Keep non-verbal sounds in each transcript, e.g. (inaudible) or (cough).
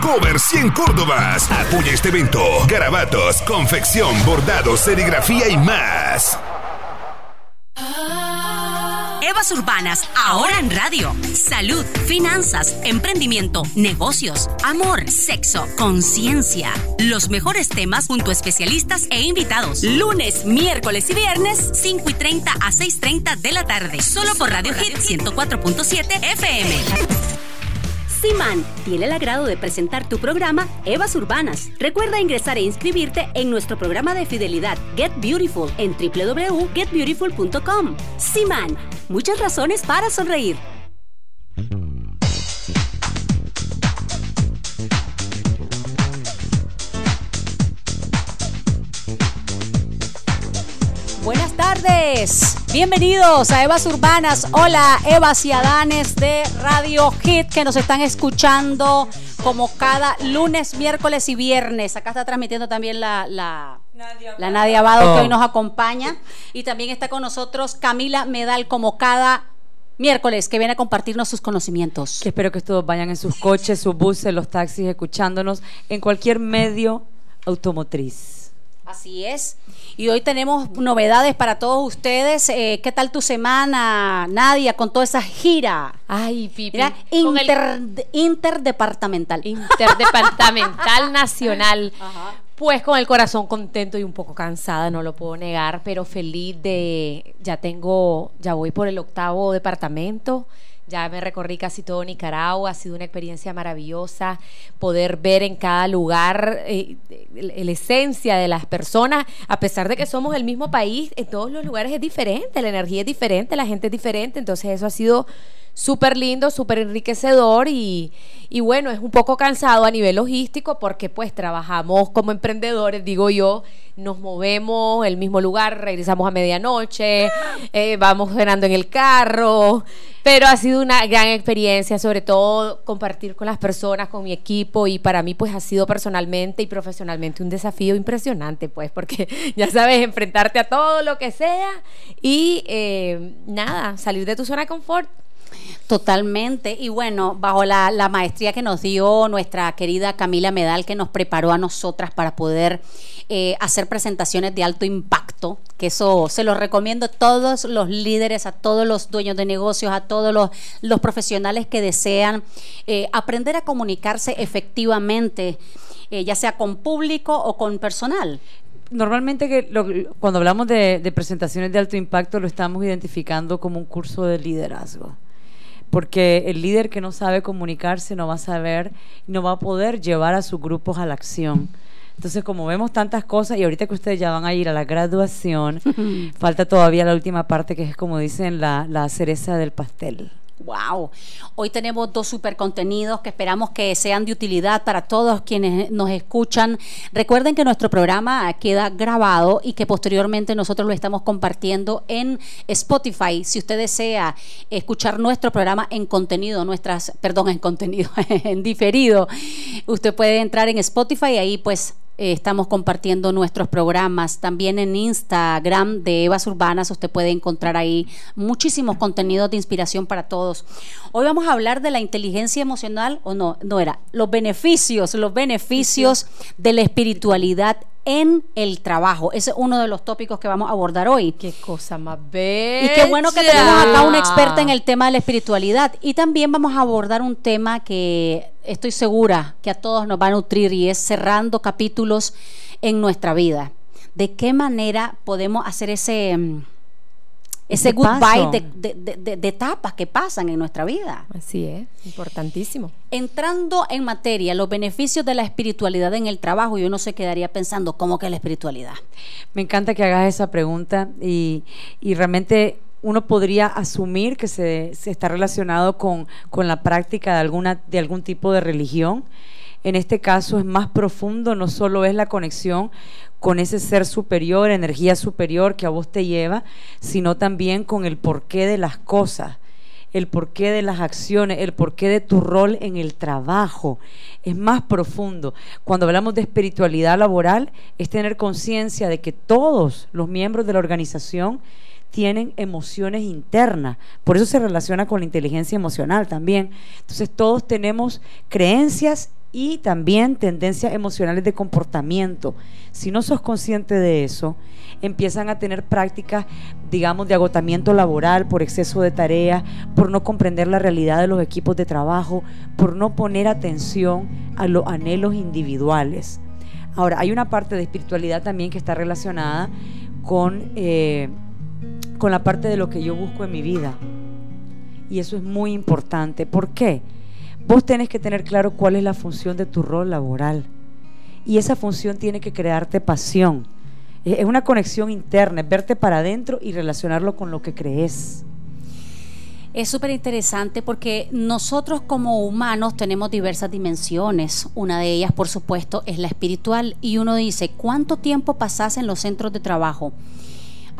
Cover 100 Córdobas. Apoya este evento. Garabatos, confección, bordados, serigrafía y más. Evas Urbanas, ahora en radio. Salud, finanzas, emprendimiento, negocios, amor, sexo, conciencia. Los mejores temas junto a especialistas e invitados. Lunes, miércoles y viernes, 5 y 30 a 6.30 de la tarde. Solo por Radio Hit 104.7 FM. Siman tiene el agrado de presentar tu programa Evas Urbanas. Recuerda ingresar e inscribirte en nuestro programa de fidelidad Get Beautiful en www.getbeautiful.com. Siman, muchas razones para sonreír. Tardes, bienvenidos a Evas Urbanas. Hola, Evas y Adanes de Radio Hit que nos están escuchando como cada lunes, miércoles y viernes. Acá está transmitiendo también la, la, la Nadia Abado que hoy nos acompaña. Y también está con nosotros Camila Medal como cada miércoles que viene a compartirnos sus conocimientos. Que espero que todos vayan en sus coches, sus buses, los taxis, escuchándonos en cualquier medio automotriz. Así es. Y hoy tenemos novedades para todos ustedes. Eh, ¿Qué tal tu semana, Nadia, con toda esa gira? Ay, Pipi. Mira, inter- interdepartamental. Interdepartamental (laughs) nacional. Pues con el corazón contento y un poco cansada, no lo puedo negar, pero feliz de ya tengo, ya voy por el octavo departamento. Ya me recorrí casi todo Nicaragua, ha sido una experiencia maravillosa poder ver en cada lugar eh, la esencia de las personas, a pesar de que somos el mismo país, en todos los lugares es diferente, la energía es diferente, la gente es diferente, entonces eso ha sido súper lindo, súper enriquecedor y, y bueno, es un poco cansado a nivel logístico porque pues trabajamos como emprendedores, digo yo, nos movemos el mismo lugar, regresamos a medianoche, eh, vamos cenando en el carro, pero ha sido una gran experiencia, sobre todo compartir con las personas, con mi equipo y para mí pues ha sido personalmente y profesionalmente un desafío impresionante pues porque (laughs) ya sabes, enfrentarte a todo lo que sea y eh, nada, salir de tu zona de confort. Totalmente. Y bueno, bajo la, maestría que nos dio nuestra querida Camila Medal, que nos preparó a nosotras para poder eh, hacer presentaciones de alto impacto, que eso se los recomiendo a todos los líderes, a todos los dueños de negocios, a todos los, profesionales que desean eh, aprender a comunicarse efectivamente, eh, ya sea con público o con personal. Normalmente que lo- cuando hablamos de presentaciones de alto impacto lo estamos identificando como un curso de liderazgo. Porque el líder que no sabe comunicarse no va a saber, no va a poder llevar a sus grupos a la acción. Entonces, como vemos tantas cosas, y ahorita que ustedes ya van a ir a la graduación, (laughs) falta todavía la última parte que es como dicen la, la cereza del pastel. Wow. Hoy tenemos dos super contenidos que esperamos que sean de utilidad para todos quienes nos escuchan. Recuerden que nuestro programa queda grabado y que posteriormente nosotros lo estamos compartiendo en Spotify. Si usted desea escuchar nuestro programa en contenido, nuestras, perdón, en contenido, (laughs) en diferido, usted puede entrar en Spotify y ahí pues eh, estamos compartiendo nuestros programas. También en Instagram de Evas Urbanas usted puede encontrar ahí muchísimos contenidos de inspiración para todos. Hoy vamos a hablar de la inteligencia emocional, o no, no era, los beneficios, los beneficios de la espiritualidad en el trabajo. Ese es uno de los tópicos que vamos a abordar hoy. Qué cosa más Y bella. qué bueno que tenemos acá una experta en el tema de la espiritualidad. Y también vamos a abordar un tema que estoy segura que a todos nos va a nutrir y es cerrando capítulos en nuestra vida. ¿De qué manera podemos hacer ese, mm, ese goodbye de, de- de- de- de etapas que pasan en nuestra vida? Así es, importantísimo. Entrando en materia, los beneficios de la espiritualidad en el trabajo, y uno se quedaría pensando, ¿cómo que la espiritualidad? Me encanta que hagas esa pregunta y, y realmente uno podría asumir que se, está relacionado con, la práctica de, de algún tipo de religión. En este caso es más profundo, no solo es la conexión con ese ser superior, energía superior que a vos te lleva, sino también con el porqué de las cosas el porqué de las acciones, el porqué de tu rol en el trabajo. Es más profundo. Cuando hablamos de espiritualidad laboral, es tener conciencia de que todos los miembros de la organización tienen emociones internas. Por eso se relaciona con la inteligencia emocional también. Entonces todos tenemos creencias y también tendencias emocionales de comportamiento. Si no sos consciente de eso, empiezan a tener prácticas, digamos, de agotamiento laboral por exceso de tarea, por no comprender la realidad de los equipos de trabajo, por no poner atención a los anhelos individuales. Ahora, hay una parte de espiritualidad también que está relacionada con, eh, con la parte de lo que yo busco en mi vida. Y eso es muy importante. ¿Por qué? Vos tenés que tener claro cuál es la función de tu rol laboral. Y esa función tiene que crearte pasión. Es una conexión interna, verte para adentro y relacionarlo con lo que crees. Es súper interesante porque nosotros como humanos tenemos diversas dimensiones. Una de ellas, por supuesto, es la espiritual. Y uno dice, ¿cuánto tiempo pasas en los centros de trabajo?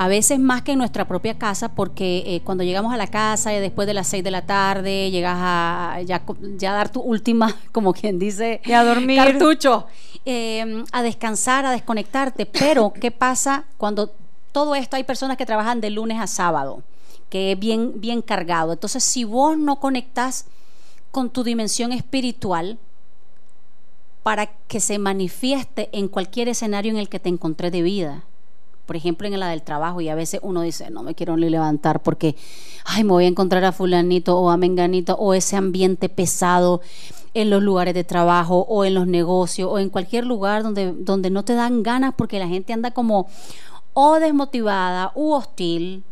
A veces más que en nuestra propia casa, porque eh, cuando llegamos a la casa y después de las seis de la tarde llegas a ya, dar tu última, (laughs) como quien dice, a dormir. cartucho, em, a descansar, a desconectarte. Pero, ¿qué pasa cuando todo esto hay personas que trabajan de lunes a sábado, que es bien, bien cargado? Entonces, si vos no conectas con tu dimensión espiritual, para que se manifieste en cualquier escenario en el que te encontré de vida por ejemplo, en la del trabajo, y a veces uno dice, no me quiero ni levantar porque, ay, me voy a encontrar a fulanito o a menganito, o ese ambiente pesado en los lugares de trabajo o en los negocios o en cualquier lugar donde, donde no te dan ganas porque la gente anda como o desmotivada u hostil.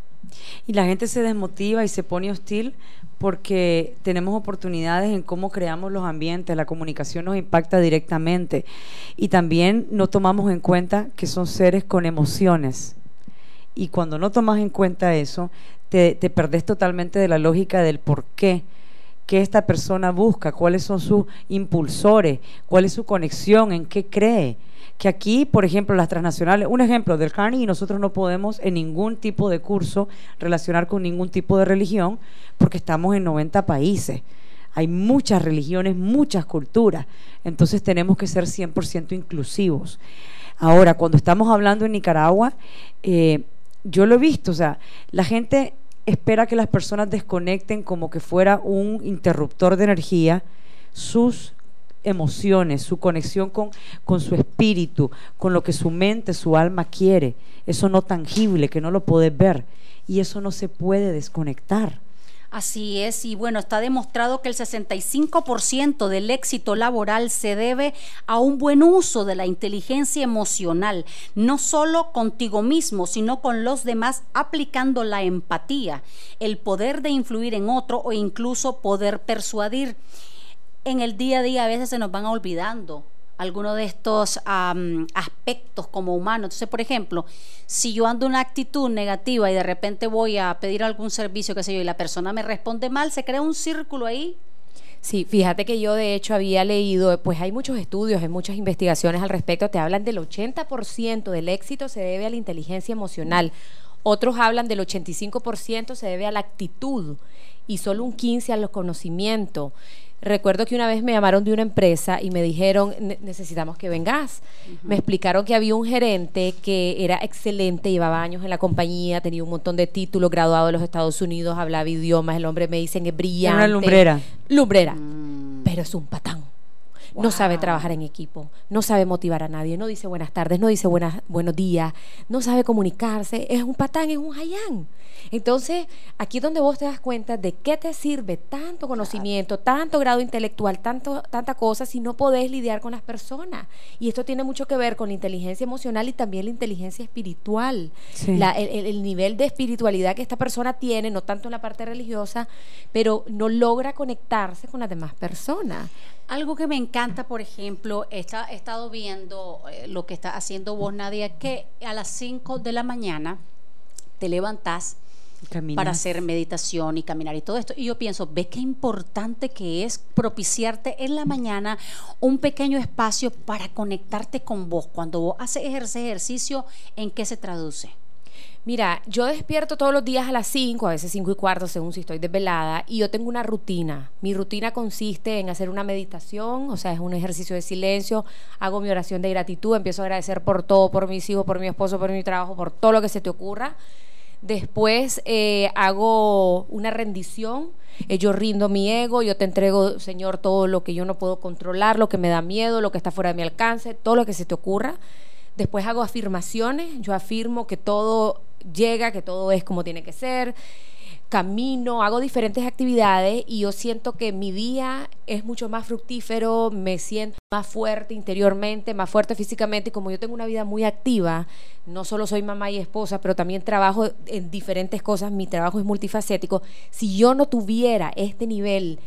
Y la gente se desmotiva y se pone hostil porque tenemos oportunidades en cómo creamos los ambientes, la comunicación nos impacta directamente y también no tomamos en cuenta que son seres con emociones. Y cuando no tomas en cuenta eso, te, te perdés totalmente de la lógica del por qué qué esta persona busca, cuáles son sus impulsores, cuál es su conexión, en qué cree que aquí, por ejemplo, las transnacionales, un ejemplo del Carnegie, nosotros no podemos en ningún tipo de curso relacionar con ningún tipo de religión porque estamos en 90 países. Hay muchas religiones, muchas culturas, entonces tenemos que ser 100% inclusivos. Ahora, cuando estamos hablando en Nicaragua, eh, yo lo he visto, o sea, la gente espera que las personas desconecten como que fuera un interruptor de energía sus emociones, su conexión con, con su espíritu, con lo que su mente, su alma quiere, eso no tangible, que no lo puedes ver, y eso no se puede desconectar. Así es, y bueno, está demostrado que el 65% del éxito laboral se debe a un buen uso de la inteligencia emocional, no solo contigo mismo, sino con los demás, aplicando la empatía, el poder de influir en otro o incluso poder persuadir en el día a día a veces se nos van olvidando algunos de estos aspectos como humanos. Entonces, por ejemplo, si yo ando una actitud negativa y de repente voy a pedir algún servicio, qué sé yo, y la persona me responde mal, se crea un círculo ahí Sí, fíjate que yo de hecho había leído, pues hay muchos estudios, hay muchas investigaciones al respecto, te hablan del 80% del éxito se debe a la inteligencia emocional, otros hablan del 85% se debe a la actitud y solo un 15% al conocimiento. Recuerdo que una vez me llamaron de una empresa y me dijeron, necesitamos que vengas. Me explicaron que había un gerente que era excelente, llevaba años en la compañía, tenía un montón de títulos, graduado de los Estados Unidos, hablaba idiomas, el hombre me dicen es brillante. Una lumbrera. Lumbrera. Mm. Pero es un patán. No sabe trabajar en equipo, no sabe motivar a nadie, no dice buenas tardes, no dice buenas, buenos días, no sabe comunicarse, es un patán, es un hayán. Entonces, aquí es donde vos te das cuenta de qué te sirve tanto conocimiento, tanto grado intelectual, tanto, tanta cosa si no podés lidiar con las personas. Y esto tiene mucho que ver con la inteligencia emocional y también la inteligencia espiritual. el, nivel de espiritualidad que esta persona tiene, no tanto en la parte religiosa, pero no logra conectarse con las demás personas. Algo que me encanta, por ejemplo, he estado viendo eh, lo que está haciendo vos, Nadia, que a las 5 de la mañana te levantás para hacer meditación y caminar y todo esto. Y yo pienso, ve qué importante que es propiciarte en la mañana un pequeño espacio para conectarte con vos. Cuando vos haces ese ejercicio, ¿en qué se traduce? Mira, yo despierto todos los días a las 5, a veces 5 y cuarto, según si estoy desvelada, y yo tengo una rutina. Mi rutina consiste en hacer una meditación, o sea, es un ejercicio de silencio, hago mi oración de gratitud, empiezo a agradecer por todo, por mis hijos, por mi esposo, por mi trabajo, por todo lo que se te ocurra Después eh, hago una rendición. Eh, yo rindo mi ego, yo te entrego, Señor, todo lo que yo no puedo controlar, lo que me da miedo, lo que está fuera de mi alcance, todo lo que se te ocurra. Después hago afirmaciones, yo afirmo que todo llega, que todo es como tiene que ser camino, hago diferentes actividades y yo siento que mi día es mucho más fructífero, me siento más fuerte interiormente, más fuerte físicamente y como yo tengo una vida muy activa, no solo soy mamá y esposa, pero también trabajo en diferentes cosas, mi trabajo es multifacético, si yo no tuviera este nivel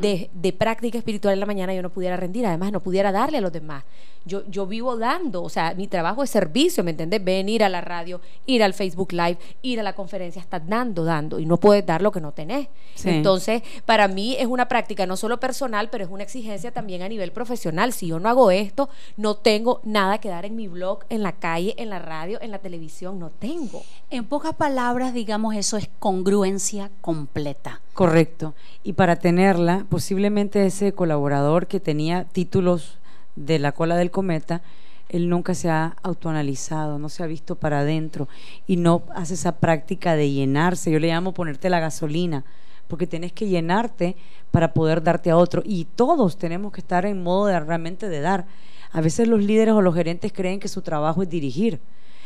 de, de práctica espiritual en la mañana, yo no pudiera rendir, además no pudiera darle a los demás yo, yo vivo dando, o sea, mi trabajo es servicio, ¿me entiendes? Venir a la radio, ir al Facebook Live, ir a la conferencia, estás dando, dando, y no puedes dar lo que no tenés. Entonces, para mí es una práctica no solo personal, pero es una exigencia también a nivel profesional. Si yo no hago esto, no tengo nada que dar en mi blog, en la calle, en la radio, en la televisión, no tengo. En pocas palabras, digamos, eso es congruencia completa. Correcto. Y para tenerla, posiblemente ese colaborador que tenía títulos de la cola del cometa, él nunca se ha autoanalizado, no se ha visto para adentro y no hace esa práctica de llenarse. Yo le llamo ponerte la gasolina, porque tienes que llenarte para poder darte a otro. Y todos tenemos que estar en modo de realmente de dar. A veces los líderes o los gerentes creen que su trabajo es dirigir.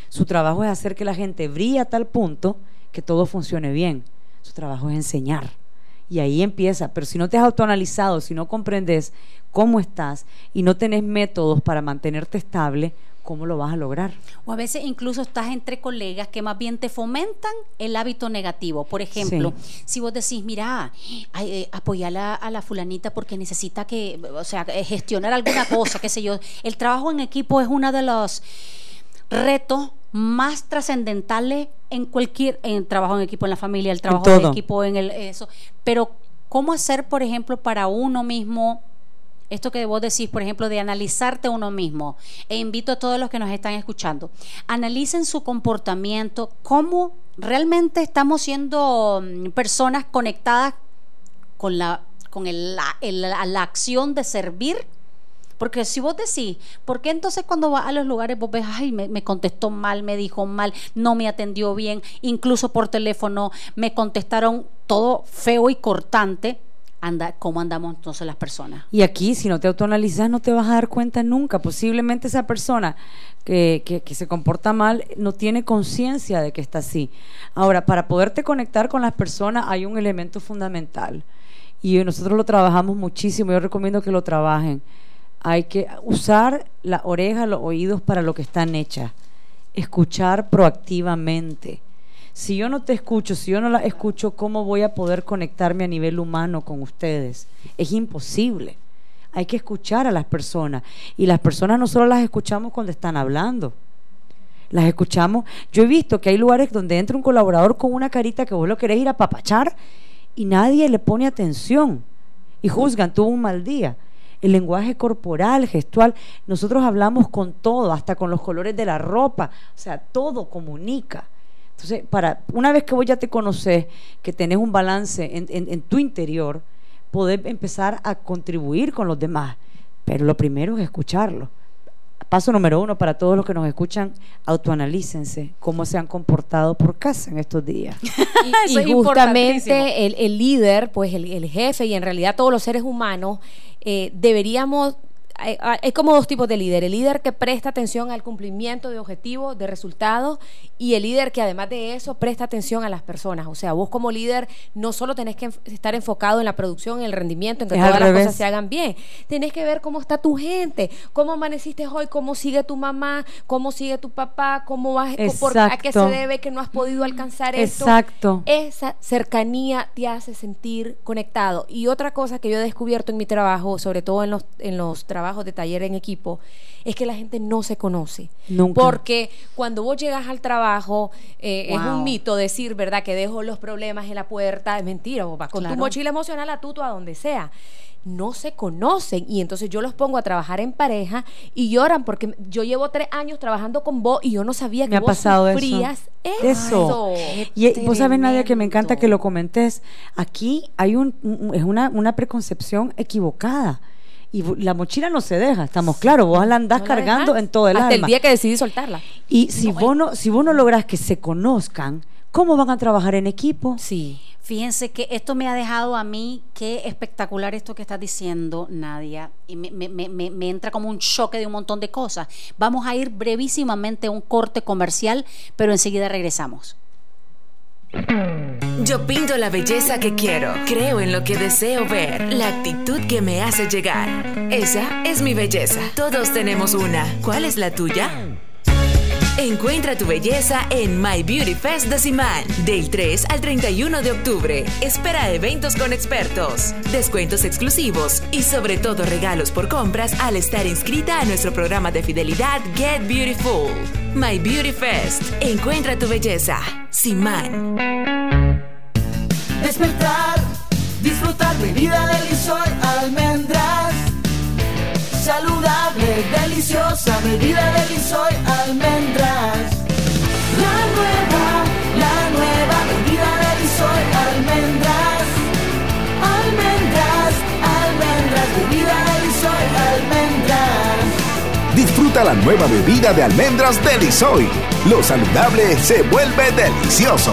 Su trabajo es hacer que la gente brille a tal punto que todo funcione bien. Su trabajo es enseñar. Y ahí empieza. Pero si no te has autoanalizado, si no comprendes cómo estás y no tenés métodos para mantenerte estable, ¿cómo lo vas a lograr? O a veces incluso estás entre colegas que más bien te fomentan el hábito negativo. Por ejemplo, si vos decís, mira, eh, apoyar a, la fulanita porque necesita que, o sea, eh, gestionar alguna (coughs) cosa, qué sé yo. El trabajo en equipo es uno de los retos más trascendentales en cualquier en trabajo en equipo en la familia, el trabajo en equipo en el eso, pero cómo hacer, por ejemplo, para uno mismo esto que vos decís, por ejemplo, de analizarte uno mismo, e invito a todos los que nos están escuchando, analicen su comportamiento, cómo realmente estamos siendo mm, personas conectadas con la, con la, la acción de servir. Porque si vos decís, ¿por qué entonces cuando vas a los lugares vos ves, ay, me, contestó mal, me dijo mal, no me atendió bien, incluso por teléfono me contestaron todo feo y cortante? Anda, cómo andamos entonces las personas. Y aquí, si no te autoanalizas, no te vas a dar cuenta nunca. Posiblemente esa persona que, que, se comporta mal no tiene conciencia de que está así. Ahora, para poderte conectar con las personas hay un elemento fundamental. Y nosotros lo trabajamos muchísimo. Yo recomiendo que lo trabajen. Hay que usar la oreja, los oídos para lo que están hechas. Escuchar proactivamente si yo no te escucho, si yo no la escucho, ¿cómo voy a poder conectarme a nivel humano con ustedes? Es imposible. Hay que escuchar a las personas. Y las personas no solo las escuchamos cuando están hablando. Las escuchamos. Yo he visto que hay lugares donde entra un colaborador con una carita que vos lo querés ir a papachar y nadie le pone atención. Y juzgan, tuvo un mal día el lenguaje corporal, gestual. Nosotros hablamos con todo, hasta con los colores de la ropa, o sea, todo comunica. Entonces, para, una vez que vos ya te conoces, que tenés un balance en, tu interior, poder empezar a contribuir con los demás. Pero lo primero es escucharlo. Paso número uno para todos los que nos escuchan, autoanalícense cómo se han comportado por casa en estos días. (laughs) y, justamente el, líder, pues el, jefe y en realidad todos los seres humanos eh, deberíamos hay, como dos tipos de líder. El líder que presta atención al cumplimiento de objetivos, de resultados, y el líder que además de eso presta atención a las personas. O sea, vos como líder no solo tenés que estar enfocado en la producción, en el rendimiento, en que todas las cosas se hagan bien. Tenés que ver cómo está tu gente, cómo amaneciste hoy, cómo sigue tu mamá, cómo sigue tu papá, cómo vas, por, a qué se debe que no has podido alcanzar esto. Exacto. Esa cercanía te hace sentir conectado. Y otra cosa que yo he descubierto en mi trabajo, sobre todo en los, en los trabajos de taller en equipo, es que la gente no se conoce. Nunca. Porque cuando vos llegas al trabajo, eh, es un mito decir, ¿verdad?, que dejo los problemas en la puerta. Es mentira, vos vas con tu mochila emocional a tuto a donde sea no se conocen y entonces yo los pongo a trabajar en pareja y lloran porque yo llevo tres años trabajando con vos y yo no sabía que me ha vos pasado sufrías eso. Y vos sabés, Nadia, que me encanta que lo comentes. Aquí hay un, es una, una preconcepción equivocada y la mochila no se deja, estamos claros, vos la andás cargando en todo el Hasta el día que decidí soltarla. Y si, vos no, si vos no lográs que se conozcan, ¿Cómo van a trabajar en equipo? Sí. Fíjense que esto me ha dejado a mí, qué espectacular esto que estás diciendo, Nadia, y me, me- me- me- me entra como un choque de un montón de cosas. Vamos a ir brevísimamente a un corte comercial, pero enseguida regresamos. Yo pinto la belleza que quiero, creo en lo que deseo ver, la actitud que me hace llegar. Esa es mi belleza. Todos tenemos una. ¿Cuál es la tuya? Encuentra tu belleza en My Beauty Fest de Simán, del 3 al 31 de octubre. Espera eventos con expertos, descuentos exclusivos y sobre todo regalos por compras al estar inscrita a nuestro programa de fidelidad Get Beautiful. My Beauty Fest. Encuentra tu belleza. Simán. Despertar, disfrutar mi vida deliciosa, almendras. Saludable, deliciosa, mi vida deliciosa, almendras. La nueva, la nueva bebida deliciosa, almendras. Almendras, almendras, bebida deliciosa, almendras. Disfruta la nueva bebida de almendras Delisoy. Lo saludable se vuelve delicioso.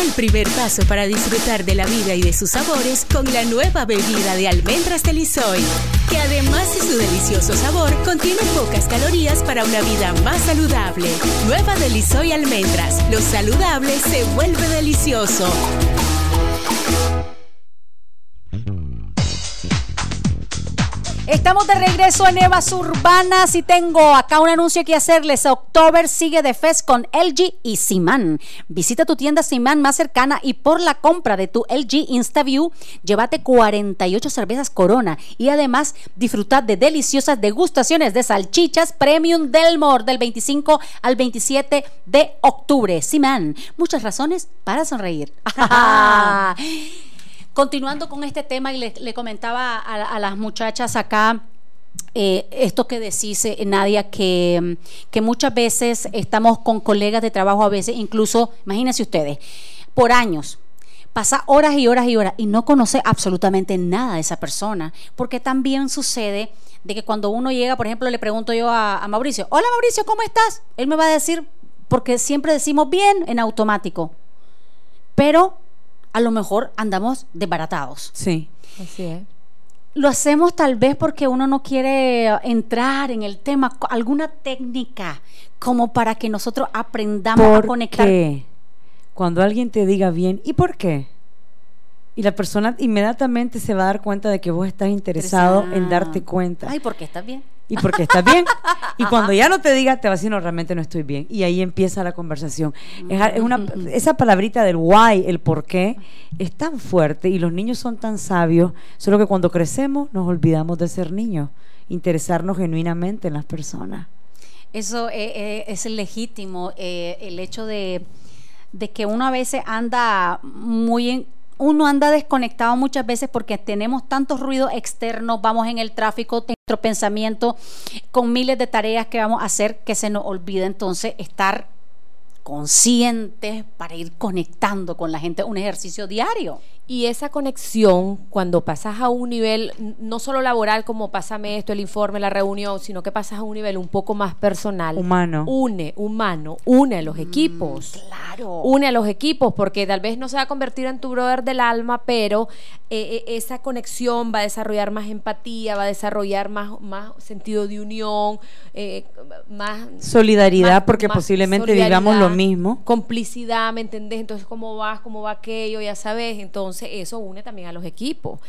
El primer paso para disfrutar de la vida y de sus sabores con la nueva bebida de almendras de Lisoy, que además de su delicioso sabor, contiene pocas calorías para una vida más saludable. Nueva de Lisoy Almendras. Lo saludable se vuelve delicioso. Estamos de regreso en Evas Urbanas y tengo acá un anuncio que hacerles. October sigue de Fest con LG y Siman. Visita tu tienda Siman más cercana y por la compra de tu LG InstaView, llévate 48 cervezas Corona y además disfruta de deliciosas degustaciones de salchichas Premium Delmore del 25 al 27 de octubre. Siman, muchas razones para sonreír. (laughs) (laughs) Continuando con este tema y le, le comentaba a, las muchachas acá eh, esto que decís, eh, Nadia, que, que muchas veces estamos con colegas de trabajo, a veces incluso, imagínense ustedes, por años, pasa horas y horas y horas y no conoce absolutamente nada de esa persona, porque también sucede de que cuando uno llega, por ejemplo, le pregunto yo a, a Mauricio, hola Mauricio, ¿cómo estás? Él me va a decir, porque siempre decimos bien en automático, pero a lo mejor andamos desbaratados. Sí. Así es. Lo hacemos tal vez porque uno no quiere entrar en el tema, alguna técnica como para que nosotros aprendamos a ¿Por conectar. qué? Cuando alguien te diga bien, ¿y por qué? Y la persona inmediatamente se va a dar cuenta de que vos estás interesado en darte cuenta. Ay, porque estás bien. Y porque estás bien. Y cuando ya no te diga, te va a decir, no, realmente no estoy bien. Y ahí empieza la conversación. Es, una, esa palabrita del why, el por qué, es tan fuerte y los niños son tan sabios, solo que cuando crecemos nos olvidamos de ser niños, interesarnos genuinamente en las personas. Eso eh, eh, es legítimo, eh, el hecho de, de que uno a veces anda muy en- uno anda desconectado muchas veces porque tenemos tantos ruidos externos, vamos en el tráfico, nuestro pensamiento con miles de tareas que vamos a hacer que se nos olvida entonces estar conscientes para ir conectando con la gente, un ejercicio diario. Y esa conexión, cuando pasas a un nivel, no solo laboral como pásame esto, el informe, la reunión, sino que pasas a un nivel un poco más personal. Humano. Une, humano, une a los equipos. Claro. Une a los equipos, porque tal vez no se va a convertir en tu brother del alma, pero eh, eh, esa conexión va a desarrollar más empatía, va a desarrollar más, más sentido de unión, eh, más Solidaridad, más- porque más posiblemente digamos lo solidaridad, mismo. Complicidad, ¿me entendés? Entonces, ¿cómo vas? ¿Cómo va aquello? Ya sabes. Entonces, eso une también a los equipos.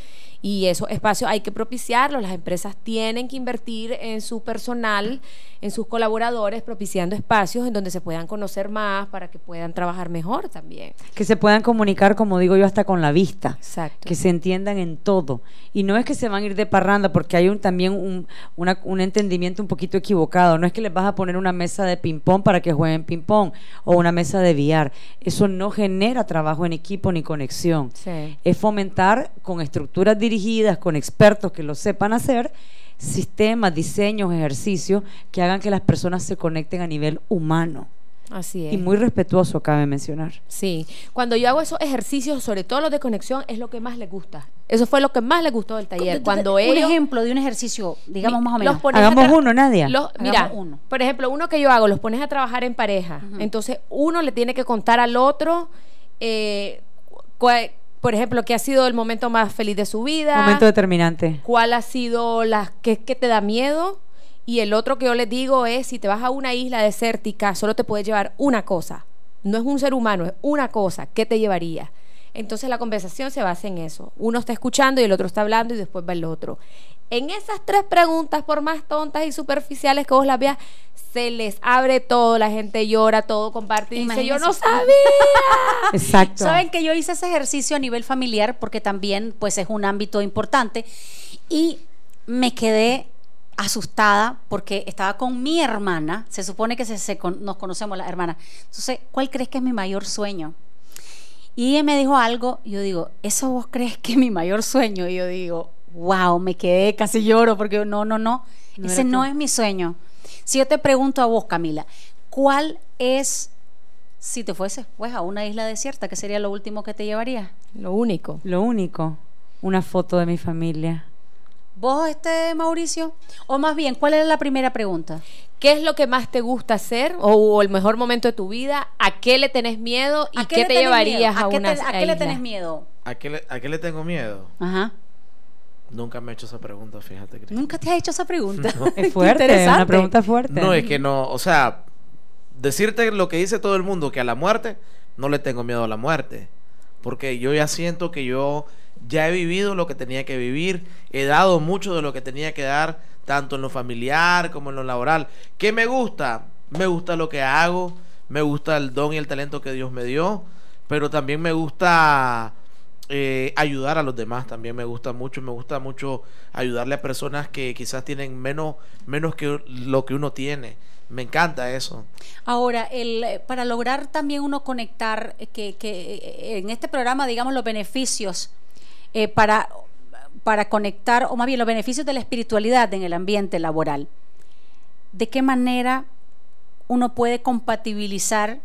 Y esos espacios hay que propiciarlos. Las empresas tienen que invertir en su personal, en sus colaboradores, propiciando espacios en donde se puedan conocer más para que puedan trabajar mejor también. Que se puedan comunicar, como digo yo, hasta con la vista. Exacto. Que se entiendan en todo. Y no es que se van a ir de parranda, porque hay un, también un, una- un entendimiento un poquito equivocado. No es que les vas a poner una mesa de ping-pong para que jueguen ping-pong o una mesa de billar. Eso no genera trabajo en equipo ni conexión. Sí. Es fomentar con estructuras dirigidas, con expertos que lo sepan hacer, sistemas, diseños, ejercicios que hagan que las personas se conecten a nivel humano. Así es. Y muy respetuoso, cabe mencionar. Sí, cuando yo hago esos ejercicios, sobre todo los de conexión, es lo que más les gusta. Eso fue lo que más les gustó del taller. Cuando un ellos ejemplo de un ejercicio, digamos mi- más o menos. los Hagamos uno, Nadia. los- Hagamos mira, uno. por ejemplo, uno que yo hago, los pones a trabajar en pareja. Entonces, uno le tiene que contar al otro, eh, por ejemplo, qué ha sido el momento más feliz de su vida, Momento determinante. cuál ha sido la que, que te da miedo. Y el otro que yo les digo es, si te vas a una isla desértica, solo te puedes llevar una cosa. No es un ser humano, es una cosa. ¿Qué te llevaría? Entonces la conversación se basa en eso. Uno está escuchando y el otro está hablando y después va el otro. En esas tres preguntas, por más tontas y superficiales que vos las veas, se les abre todo, la gente llora, todo comparte y dice, yo no sabía. (laughs) Exacto. Saben que yo hice ese ejercicio a nivel familiar porque también pues es un ámbito importante y me quedé asustada porque estaba con mi hermana, se supone que se, se con- nos conocemos las hermanas. Entonces, ¿cuál crees que es mi mayor sueño? Y ella me dijo algo, y yo digo, ¿eso vos crees que es mi mayor sueño? Y yo digo, wow, me quedé, casi lloro porque no, no, no, No ese no tú. es mi sueño. Si yo te pregunto a vos, Camila, ¿cuál es, si te fuese pues, a una isla desierta, qué sería lo último que te llevarías? Lo único. Lo único, una foto de mi familia. ¿Vos, este Mauricio? O más bien, ¿cuál era la primera pregunta? ¿Qué es lo que más te gusta hacer o, o el mejor momento de tu vida? ¿A qué le tenés miedo y ¿A qué, te llevarías miedo? a qué una te- ¿A qué le isla? tenés miedo? ¿A qué, le, ¿A qué le tengo miedo? Ajá. Nunca me he hecho esa pregunta, fíjate. Cris. Nunca te has hecho esa pregunta. (laughs) Es (laughs) Qué fuerte, es una pregunta fuerte. No, es que no, o sea, decirte lo que dice todo el mundo, que a la muerte, no le tengo miedo a la muerte. Porque yo ya siento que yo ya he vivido lo que tenía que vivir, he dado mucho de lo que tenía que dar, tanto en lo familiar como en lo laboral. ¿Qué me gusta? Me gusta lo que hago, me gusta el don y el talento que Dios me dio, pero también me gusta eh, ayudar a los demás también me gusta mucho. Me gusta mucho ayudarle a personas que quizás tienen menos menos que lo que uno tiene. Me encanta eso. Ahora, el, para lograr también uno conectar, eh, que, que eh, en este programa, digamos, los beneficios para, para conectar, o más bien los beneficios de la espiritualidad en el ambiente laboral, ¿de qué manera uno puede compatibilizar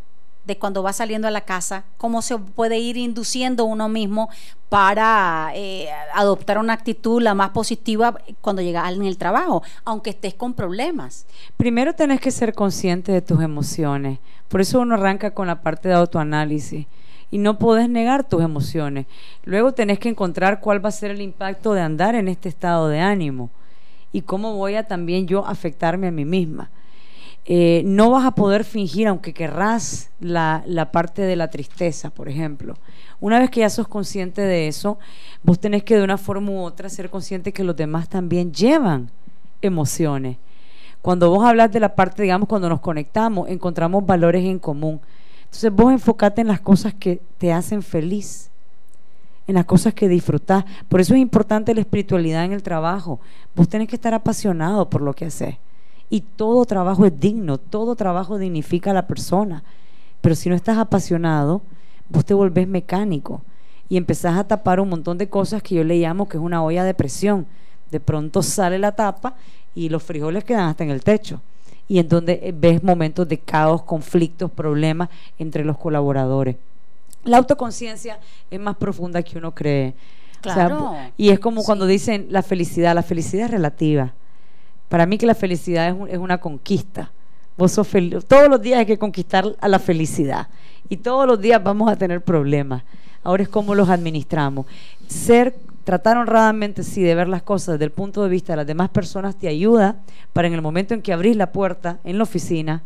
de cuando va saliendo a la casa, cómo se puede ir induciendo uno mismo para eh, adoptar una actitud la más positiva cuando llega en el trabajo, aunque estés con problemas? Primero tenés que ser consciente de tus emociones. Por eso uno arranca con la parte de autoanálisis. Y no podés negar tus emociones. Luego tenés que encontrar cuál va a ser el impacto de andar en este estado de ánimo. Y cómo voy a también yo afectarme a mí misma. Eh, no vas a poder fingir, aunque querrás, la, la parte de la tristeza, por ejemplo. Una vez que ya sos consciente de eso, vos tenés que de una forma u otra ser consciente que los demás también llevan emociones. Cuando vos hablas de la parte, digamos, cuando nos conectamos, encontramos valores en común. Entonces vos enfocate en las cosas que te hacen feliz, en las cosas que disfrutás. Por eso es importante la espiritualidad en el trabajo. Vos tenés que estar apasionado por lo que haces. Y todo trabajo es digno, todo trabajo dignifica a la persona. Pero si no estás apasionado, vos te volvés mecánico y empezás a tapar un montón de cosas que yo le llamo que es una olla de presión. De pronto sale la tapa y los frijoles quedan hasta en el techo. Y en donde eh, ves momentos de caos, conflictos, problemas entre los colaboradores. La autoconciencia es más profunda que uno cree. O sea, Claro. y es como cuando dicen la felicidad, la felicidad es relativa. Para mí que la felicidad es, un- es una conquista. Todos los días hay que conquistar a la felicidad y todos los días vamos a tener problemas. Ahora es cómo los administramos. Ser, tratar honradamente, sí, de ver las cosas desde el punto de vista de las demás personas te ayuda para en el momento en que abrís la puerta en la oficina,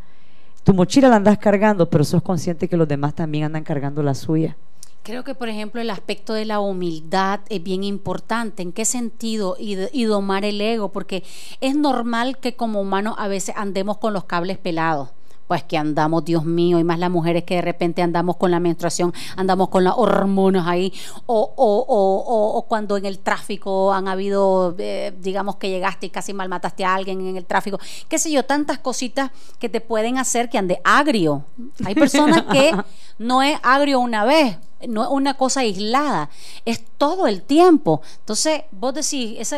tu mochila la andás cargando, pero sos consciente que los demás también andan cargando la suya. Creo que, por ejemplo, el aspecto de la humildad es bien importante. ¿En qué sentido? Y, y domar el ego, porque es normal que como humanos a veces andemos con los cables pelados. Pues que andamos, Dios mío, y más las mujeres que de repente andamos con la menstruación, andamos con las hormonas ahí, o, o- o- o- cuando en el tráfico han habido, eh, digamos que llegaste y casi malmataste a alguien en el tráfico, qué sé yo, tantas cositas que te pueden hacer que ande agrio. Hay personas (laughs) que no es agrio una vez, no es una cosa aislada, es todo el tiempo. Entonces, vos decís,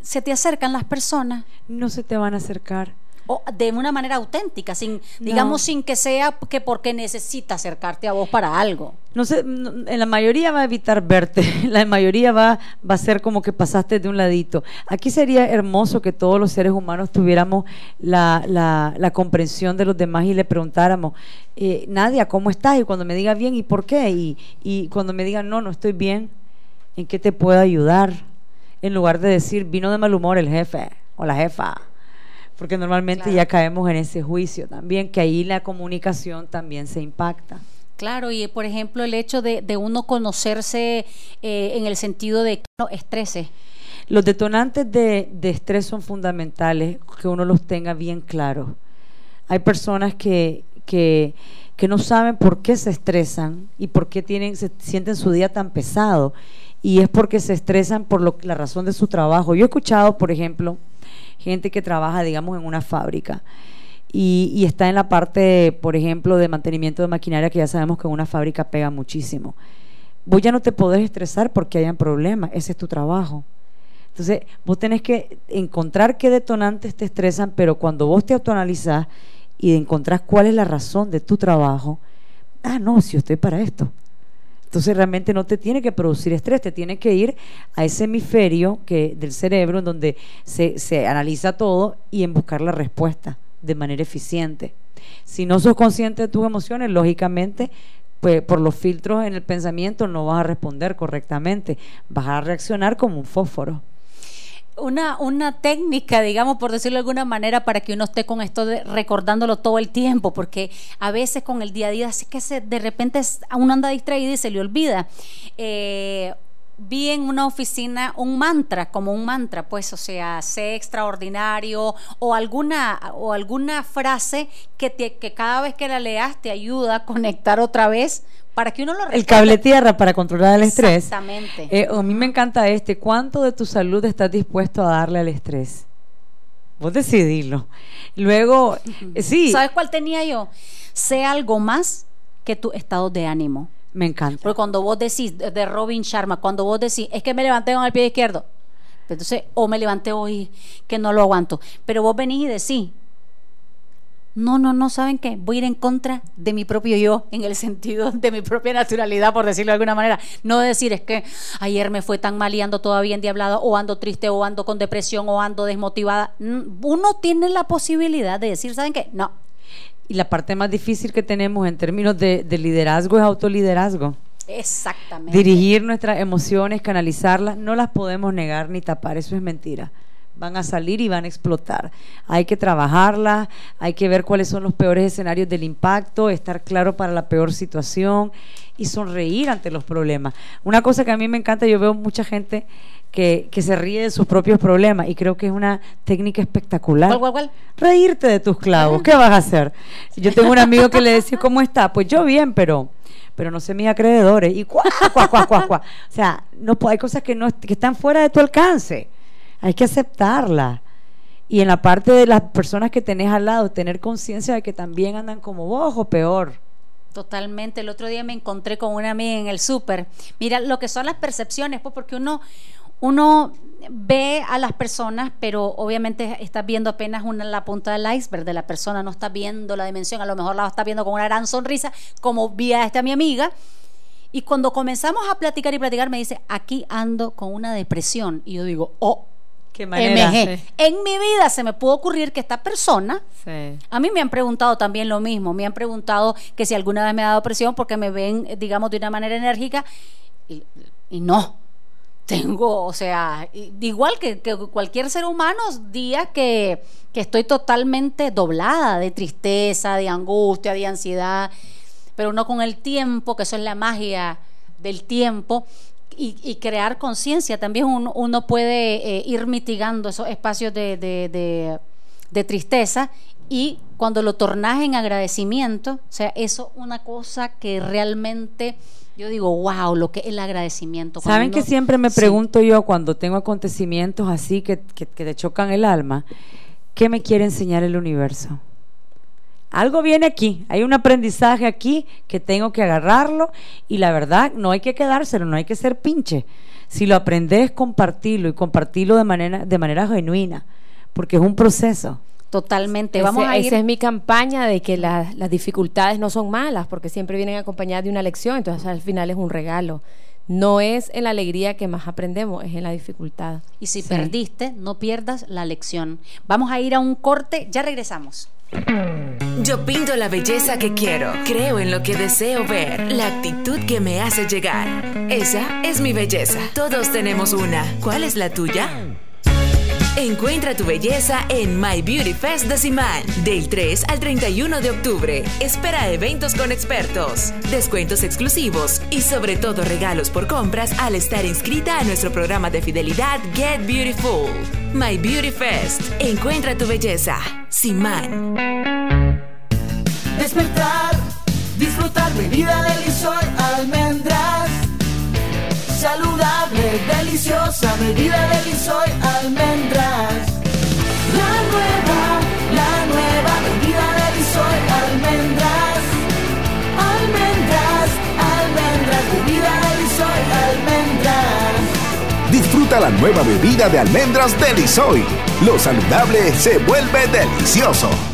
se te acercan las personas No se te van a acercar. O de una manera auténtica, sin, digamos, sin que sea que porque necesita acercarte a vos para algo. No sé, en la mayoría va a evitar verte, (laughs) la mayoría va, va a ser como que pasaste de un ladito. Aquí sería hermoso que todos los seres humanos tuviéramos la, la- la comprensión de los demás y le preguntáramos, eh, Nadia, ¿cómo estás? Y cuando me diga bien, ¿y por qué? Y, y cuando me diga, no, no estoy bien, ¿en qué te puedo ayudar? En lugar de decir, vino de mal humor el jefe o la jefa. Porque normalmente ya caemos en ese juicio también, que ahí la comunicación también se impacta. Claro, y por ejemplo el hecho de, de uno conocerse eh, en el sentido de no estrese. Los detonantes de, de estrés son fundamentales, que uno los tenga bien claros. Hay personas que, que, que no saben por qué se estresan y por qué tienen, se sienten su día tan pesado. Y es porque se estresan por lo, la razón de su trabajo. Yo he escuchado, por ejemplo, gente que trabaja, digamos, en una fábrica y, está en la parte, por ejemplo, de mantenimiento de maquinaria, que ya sabemos que en una fábrica pega muchísimo. Vos ya no te podés estresar porque hayan problemas, ese es tu trabajo. Entonces, vos tenés que encontrar qué detonantes te estresan, pero cuando vos te autoanalizás y encontrás cuál es la razón de tu trabajo, ah, no, si estoy para esto. Entonces realmente no te tiene que producir estrés, te tiene que ir a ese hemisferio que, del cerebro en donde se, se analiza todo y en buscar la respuesta de manera eficiente. Si no sos consciente de tus emociones, lógicamente, pues por los filtros en el pensamiento no vas a responder correctamente, vas a reaccionar como un fósforo. Una, una técnica, digamos, por decirlo de alguna manera, para que uno esté con esto de recordándolo todo el tiempo, porque a veces con el día a día, así que se, de repente uno anda distraído y se le olvida. Eh, vi en una oficina un mantra, como un mantra, pues, o sea, sé extraordinario o alguna, o alguna frase que, te, que cada vez que la leas te ayuda a conectar otra vez para que uno lo El recuerde. cable tierra para controlar el estrés. Exactamente. Eh, a mí me encanta este. ¿Cuánto de tu salud estás dispuesto a darle al estrés? Vos decidilo. Luego, eh, sí, ¿Sabes cuál tenía yo? Sé algo más que tu estado de ánimo. Me encanta. Porque cuando vos decís, de Robin Sharma, cuando vos decís, es que me levanté con el pie izquierdo, entonces, o me levanté hoy que no lo aguanto, pero vos venís y decís, no, no, no, ¿saben qué? Voy a ir en contra de mi propio yo, en el sentido de mi propia naturalidad, por decirlo de alguna manera. No decir, es que ayer me fue tan mal y ando todavía endiablada, o ando triste, o ando con depresión, o ando desmotivada. Uno tiene la posibilidad de decir, ¿saben qué? No, Y la parte más difícil que tenemos en términos de, de liderazgo es autoliderazgo. exactamente. Dirigir nuestras emociones, canalizarlas, no las podemos negar ni tapar, eso es mentira. Van a salir y van a explotar. Hay que trabajarlas, hay que ver cuáles son los peores escenarios del impacto, estar claro para la peor situación y sonreír ante los problemas. Una cosa que a mí me encanta, yo veo mucha gente que, que se ríe de sus propios problemas y creo que es una técnica espectacular. ¿Cuál, cuál, cuál? Reírte de tus clavos. ¿Qué vas a hacer? Yo tengo un amigo que le decía, ¿cómo está? Pues yo bien, pero pero no sé mis acreedores. Y cuá, cuá, cuá, cuá, cuá. O sea, no, hay cosas que, no, que están fuera de tu alcance. Hay que aceptarlas. Y en la parte de las personas que tenés al lado, tener conciencia de que también andan como vos o peor. Totalmente. El otro día me encontré con una amiga en el súper. Mira lo que son las percepciones, pues porque uno, uno ve a las personas, pero obviamente estás viendo apenas una, la punta del iceberg de la persona, no estás viendo la dimensión, a lo mejor la estás viendo con una gran sonrisa, como vi a esta mi amiga. Y cuando comenzamos a platicar y platicar, me dice, aquí ando con una depresión. Y yo digo, oh, Qué MG. En mi vida se me pudo ocurrir que esta persona Sí. a mí me han preguntado también lo mismo, me han preguntado que si alguna vez me ha dado presión porque me ven, eh, digamos, de una manera enérgica y, y no. Tengo, o sea, igual que, cualquier ser humano, días que, que estoy totalmente doblada de tristeza, de angustia, de ansiedad, pero uno con el tiempo, que eso es la magia, del tiempo y, crear conciencia. También uno, uno puede eh, ir mitigando esos espacios de, de- de- de tristeza y cuando lo tornas en agradecimiento, o sea, eso una cosa que realmente yo digo, wow, lo que el agradecimiento. Cuando ¿Saben que uno- siempre me Sí. pregunto yo cuando tengo acontecimientos así que, que, que te chocan el alma? ¿Qué me quiere enseñar el universo? Algo viene aquí, hay un aprendizaje aquí que tengo que agarrarlo y la verdad no hay que quedárselo, no hay que ser pinche. Si lo aprendes, compartirlo y compartirlo de manera, de manera genuina, porque es un proceso. Totalmente. Ese- Vamos a ir Esa es mi campaña de que la- las dificultades no son malas, porque siempre vienen acompañadas de una lección, entonces al final es un regalo. No es en la alegría que más aprendemos, es en la dificultad. Y si perdiste, no pierdas la lección. Vamos a ir a un corte, ya regresamos. Yo pinto la belleza que quiero, creo en lo que deseo ver, la actitud que me hace llegar. Esa es mi belleza. Todos tenemos una. ¿Cuál es la tuya? Encuentra tu belleza en My Beauty Fest de Simán, del 3 al 31 de octubre. Espera eventos con expertos, descuentos exclusivos y sobre todo regalos por compras al estar inscrita a nuestro programa de fidelidad Get Beautiful. My Beauty Fest. Encuentra tu belleza. Simán. Despertar, disfrutar bebida de Lisoy almendras. Deliciosa bebida de Lisoy almendras. La nueva, la nueva bebida de Lisoy almendras. Almendras, almendras, bebida de Lisoy almendras. Disfruta la nueva bebida de almendras de Lisoy. Lo saludable se vuelve delicioso.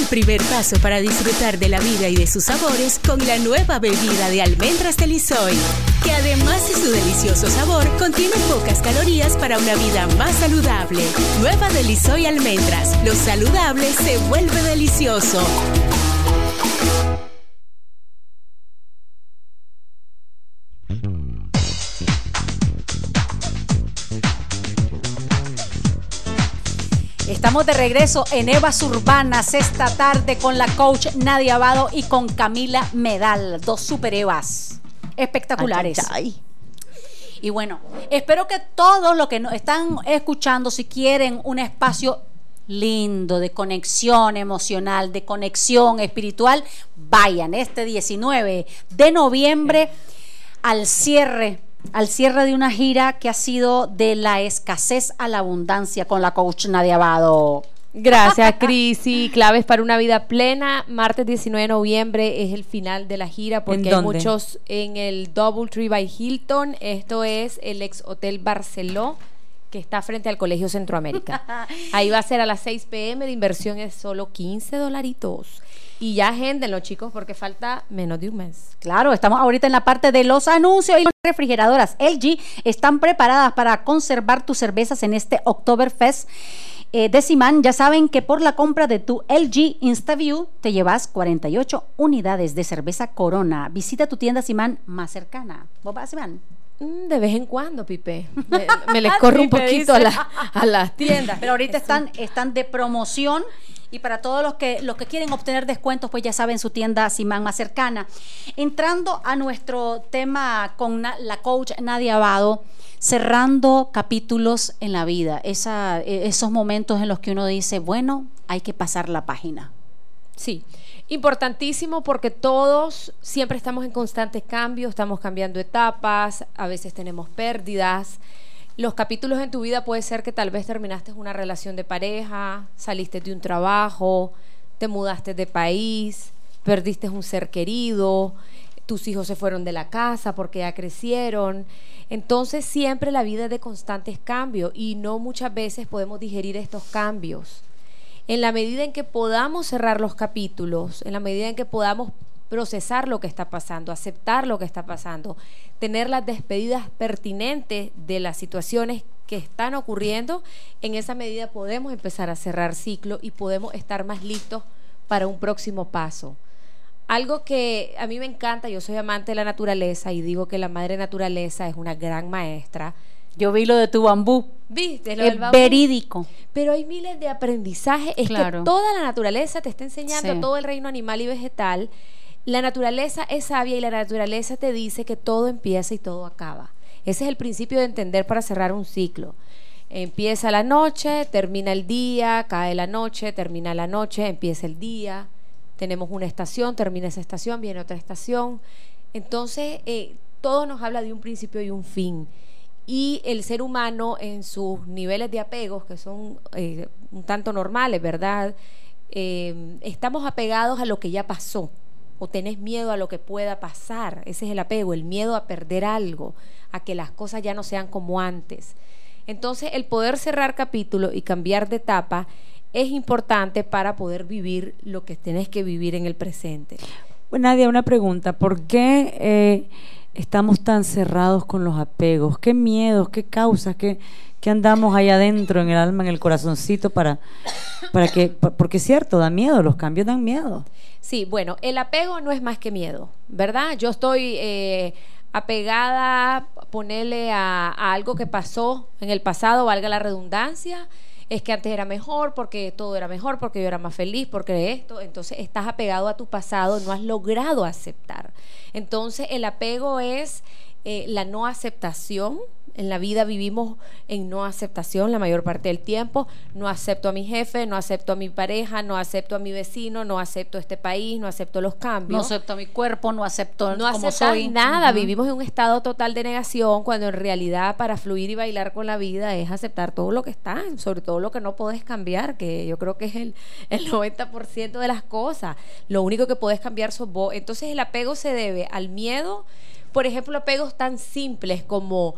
El primer paso para disfrutar de la vida y de sus sabores con la nueva bebida de almendras de Lisoy, que además de su delicioso sabor, contiene pocas calorías para una vida más saludable. Nueva de Lisoy Almendras. Lo saludable se vuelve delicioso. Estamos de regreso en Evas Urbanas esta tarde con la coach Nadia Abado y con Camila Medal, dos super Evas espectaculares. Y bueno, espero que todos los que nos están escuchando, si quieren un espacio lindo de conexión emocional, de conexión espiritual, vayan este 19 de noviembre al cierre al cierre de una gira que ha sido de la escasez a la abundancia con la coach Nadia Abado. Gracias, Cris. Y (laughs) claves para una vida plena. Martes 19 de noviembre es el final de la gira porque hay muchos en el Double Tree by Hilton. Esto es el ex Hotel Barceló que está frente al Colegio Centroamérica. (laughs) Ahí va a ser a las 6 pm. De inversión es solo 15 dolaritos. Y ya agéndenlo, chicos, porque falta menos de un mes. Claro, estamos ahorita en la parte de los anuncios y las refrigeradoras LG están preparadas para conservar tus cervezas en este Oktoberfest. Eh, de Simán, ya saben que por la compra de tu LG InstaView te llevas 48 unidades de cerveza Corona. Visita tu tienda Simán más cercana. ¿Vos vas, Simán? Mm, De vez en cuando, Pipe. (laughs) Me, me les corro un poquito a, la- a las tiendas. Pero ahorita están, están de promoción y para todos los que, los que quieren obtener descuentos, pues ya saben su tienda Simán más cercana. Entrando a nuestro tema con la coach Nadia Abado, cerrando capítulos en la vida, eh, esos momentos en los que uno dice, bueno, hay que pasar la página. Sí, importantísimo porque todos siempre estamos en constante cambio, estamos cambiando etapas, a veces tenemos pérdidas. Los capítulos en tu vida puede ser que tal vez terminaste una relación de pareja, saliste de un trabajo, te mudaste de país, perdiste un ser querido, tus hijos se fueron de la casa porque ya crecieron. Entonces siempre la vida es de constantes cambios y no muchas veces podemos digerir estos cambios en la medida en que podamos cerrar los capítulos, en la medida en que podamos procesar lo que está pasando, aceptar lo que está pasando, tener las despedidas pertinentes de las situaciones que están ocurriendo, en esa medida podemos empezar a cerrar ciclo y podemos estar más listos para un próximo paso. Algo que a mí me encanta, yo soy amante de la naturaleza y digo que la madre naturaleza es una gran maestra. Yo vi lo de tu bambú. ¿Viste? Lo Es del bambú. verídico. Pero hay miles de aprendizajes. Es Claro. que toda la naturaleza te está enseñando Sí. todo el reino animal y vegetal. La naturaleza es sabia y la naturaleza te dice que todo empieza y todo acaba. Ese es el principio de entender para cerrar un ciclo. Empieza la noche, termina el día, cae la noche, termina la noche, empieza el día. Tenemos una estación, termina esa estación, viene otra estación. Entonces, eh, todo nos habla de un principio y un fin. Y el ser humano en sus niveles de apegos, que son eh, un tanto normales, ¿verdad? Eh, estamos apegados a lo que ya pasó o tenés miedo a lo que pueda pasar. Ese es el apego, el miedo a perder algo, a que las cosas ya no sean como antes. Entonces, el poder cerrar capítulo y cambiar de etapa es importante para poder vivir lo que tenés que vivir en el presente. Bueno, Nadia, una pregunta. ¿Por qué eh, estamos tan cerrados con los apegos? ¿Qué miedos, qué causas, qué, qué andamos ahí adentro en el alma, en el corazoncito para, para que, por- porque es cierto, da miedo, los cambios dan miedo. Sí, bueno, el apego no es más que miedo, ¿verdad? Yo estoy eh, apegada, ponerle a, a algo que pasó en el pasado, valga la redundancia, es que antes era mejor, porque todo era mejor, porque yo era más feliz, porque esto, entonces estás apegado a tu pasado, no has logrado aceptar. Entonces el apego es eh, la no aceptación. En la vida vivimos en no aceptación la mayor parte del tiempo. No acepto a mi jefe, no acepto a mi pareja, no acepto a mi vecino, no acepto este país, no acepto los cambios. No acepto mi cuerpo, no acepto No como soy. nada, vivimos en un estado total de negación cuando en realidad para fluir y bailar con la vida es aceptar todo lo que está, sobre todo lo que no puedes cambiar, que yo creo que es el, el (laughs) 90% de las cosas. Lo único que puedes cambiar sos vos. Entonces el apego se debe al miedo, por ejemplo, apegos tan simples como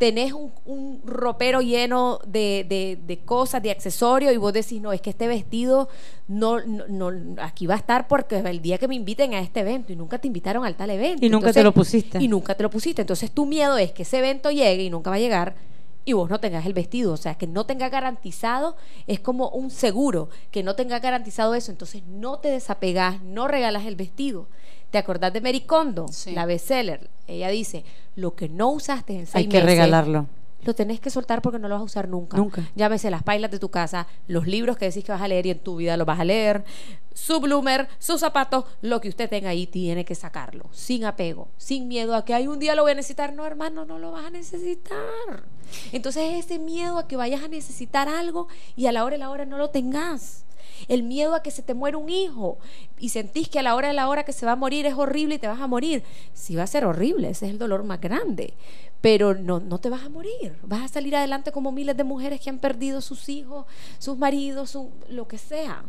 tenés un, un ropero lleno de, de- de cosas, de accesorios, y vos decís, no, es que este vestido no, no, no- aquí va a estar porque el día que me inviten a este evento, y nunca te invitaron al tal evento. Y nunca te lo pusiste. Y nunca te lo pusiste. Entonces tu miedo es que ese evento llegue y nunca va a llegar y vos no tengas el vestido, o sea, que no tenga garantizado, es como un seguro, que no tenga garantizado eso, entonces no te desapegas, no regalas el vestido. ¿Te acordás de Mary Kondo, Sí. la bestseller? Ella dice, lo que no usaste en seis Hay que meses, regalarlo. lo tenés que soltar porque no lo vas a usar nunca. Nunca. Llámese las pailas de tu casa, los libros que decís que vas a leer y en tu vida los vas a leer, su bloomer, sus zapatos, lo que usted tenga ahí tiene que sacarlo, sin apego, sin miedo a que hay un día lo voy a necesitar. No, hermano, no lo vas a necesitar. Entonces ese miedo a que vayas a necesitar algo y a la hora de la hora no lo tengas. El miedo a que se te muera un hijo y sentís que a la hora de la hora que se va a morir es horrible y te vas a morir. Sí va a ser horrible, ese es el dolor más grande. Pero no, no te vas a morir. Vas a salir adelante como miles de mujeres que han perdido sus hijos, sus maridos, su- lo que sea.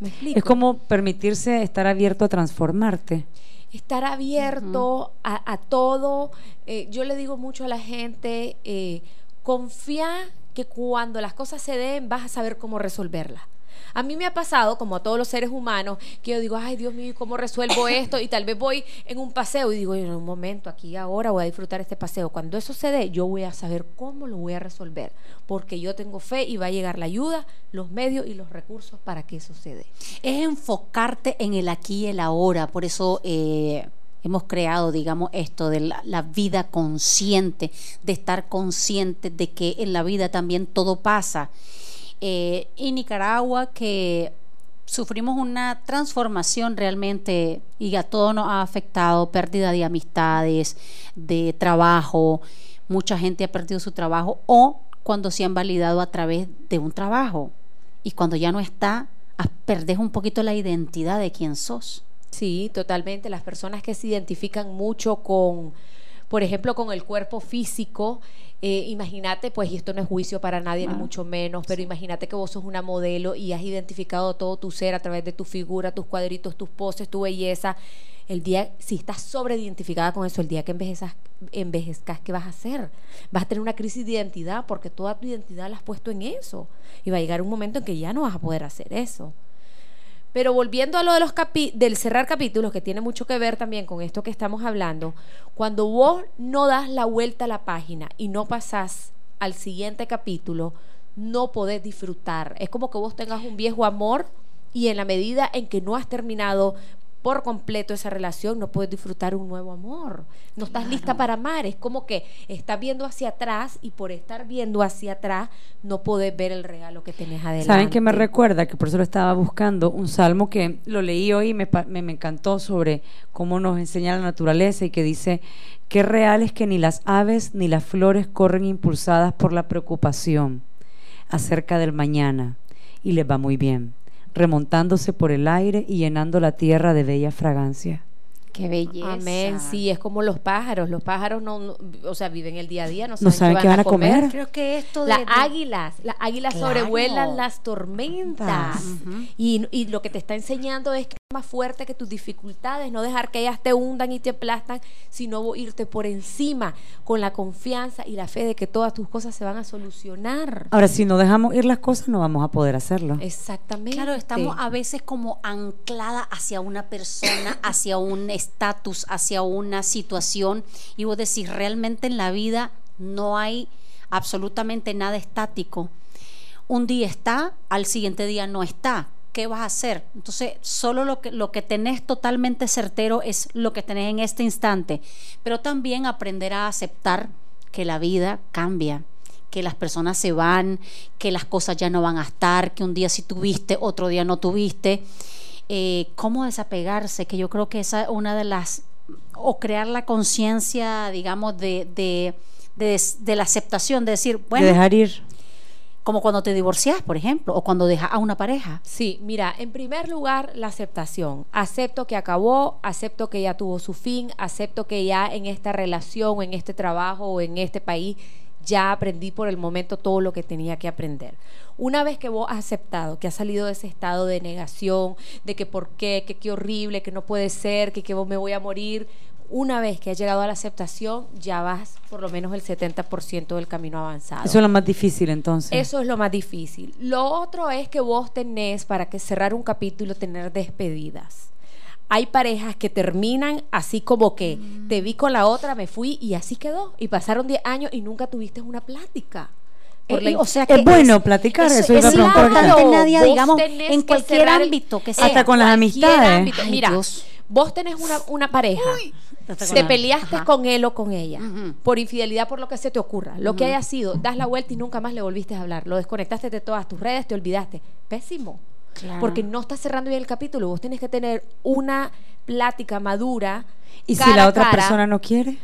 ¿Me explico? Es como permitirse estar abierto a transformarte. estar abierto a, a todo. Eh, yo le digo mucho a la gente, eh, confía que cuando las cosas se den vas a saber cómo resolverlas. A mí me ha pasado, como a todos los seres humanos, que yo digo, ay Dios mío, ¿cómo resuelvo (laughs) esto? Y tal vez voy en un paseo y digo, en un momento, aquí ahora voy a disfrutar este paseo. Cuando eso se dé, yo voy a saber cómo lo voy a resolver, porque yo tengo fe y va a llegar la ayuda, los medios y los recursos para que eso se dé. es enfocarte en el aquí y el ahora. Por eso eh, hemos creado, digamos, esto de la, la vida consciente, de estar consciente de que en la vida también todo pasa. Eh, en Nicaragua que sufrimos una transformación realmente y a todo nos ha afectado, pérdida de amistades, de trabajo, mucha gente ha perdido su trabajo o cuando se han validado a través de un trabajo y cuando ya no está, ah, perdés un poquito la identidad de quién sos. Sí, totalmente. Las personas que se identifican mucho con, por ejemplo, con el cuerpo físico, eh, imagínate, pues, y esto no es juicio para nadie, ni mucho menos, pero imagínate que vos sos una modelo y has identificado todo tu ser a través de tu figura, tus cuadritos, tus poses, tu belleza. El día, si estás sobreidentificada con eso, el día que envejezas, envejezcas, ¿qué vas a hacer? Vas a tener una crisis de identidad porque toda tu identidad la has puesto en eso. Y va a llegar un momento en que ya no vas a poder hacer eso. Pero volviendo a lo de los del cerrar capítulos, que tiene mucho que ver también con esto que estamos hablando, cuando vos no das la vuelta a la página y no pasás al siguiente capítulo, no podés disfrutar. Es como que vos tengas un viejo amor y en la medida en que no has terminado por completo esa relación, no puedes disfrutar un nuevo amor. No estás lista para amar. Es como que estás viendo hacia atrás y por estar viendo hacia atrás no puedes ver el regalo que tenés adelante. ¿Saben qué me recuerda? Que por eso lo estaba buscando. Un salmo que lo leí hoy y me, me, me encantó sobre cómo nos enseña la naturaleza y que dice, qué real es que ni las aves ni las flores corren impulsadas por la preocupación acerca del mañana y les va muy bien, remontándose por el aire y llenando la tierra de bella fragancia. Qué belleza. Amén, sí, es como los pájaros. Los pájaros no, no- o sea, viven el día a día, no No saben, qué van a comer. Creo que esto de, Las de- águilas, las águilas Claro. sobrevuelan las tormentas. Y, y lo que te está enseñando es que es más fuerte que tus dificultades, no dejar que ellas te hundan y te aplastan, sino irte por encima con la confianza y la fe de que todas tus cosas se van a solucionar. Ahora, si no dejamos ir las cosas, no vamos a poder hacerlo. Exactamente. Claro, estamos a veces como anclada hacia una persona, hacia un estatus, hacia una situación. Y vos decís, realmente en la vida no hay absolutamente nada estático. Un día está, al siguiente día no está. ¿Qué vas a hacer? Entonces, solo lo que, lo que tenés totalmente certero es lo que tenés en este instante. Pero también aprender a aceptar que la vida cambia que las personas se van, que las cosas ya no van a estar, que un día sí tuviste, otro día no tuviste. Eh, ¿Cómo desapegarse? Que yo creo que esa es una de las, o crear la conciencia, digamos, de, de, de, de la aceptación, de decir, bueno, de dejar ir. como cuando te divorcias, por ejemplo, o cuando dejas a una pareja. Sí, mira, en primer lugar, la aceptación. Acepto que acabó, acepto que ya tuvo su fin, acepto que ya en esta relación, o en este trabajo o en este país ya aprendí por el momento todo lo que tenía que aprender. Una vez que vos has aceptado, que has salido de ese estado de negación, de que por qué, que qué horrible, que no puede ser, que, que vos me voy a morir, una vez que has llegado a la aceptación, ya vas por lo menos el 70% del camino avanzado. Eso es lo más difícil entonces. Eso es lo más difícil. Lo otro es que vos tenés, para que cerrar un capítulo, tener despedidas. Hay parejas que terminan así como que te vi con la otra, me fui y así quedó. Y pasaron 10 años y nunca tuviste una plática. Eh, la- o sea es que bueno platicar, eso es ahorita. importante, Nadia, Vos digamos, en que cualquier ámbito que sea. Hasta con las amistades. ámbito. Mira, Dios. vos tenés una, una pareja. Te peleaste Ajá. con él o con ella por infidelidad, por lo que se te ocurra, lo que haya sido, das la vuelta y nunca más le volviste a hablar, lo desconectaste de todas tus redes, te olvidaste. Pésimo. Claro. Porque no estás cerrando bien el capítulo. Vos tenés que tener una plática madura. ¿Y si la otra cara, persona no quiere?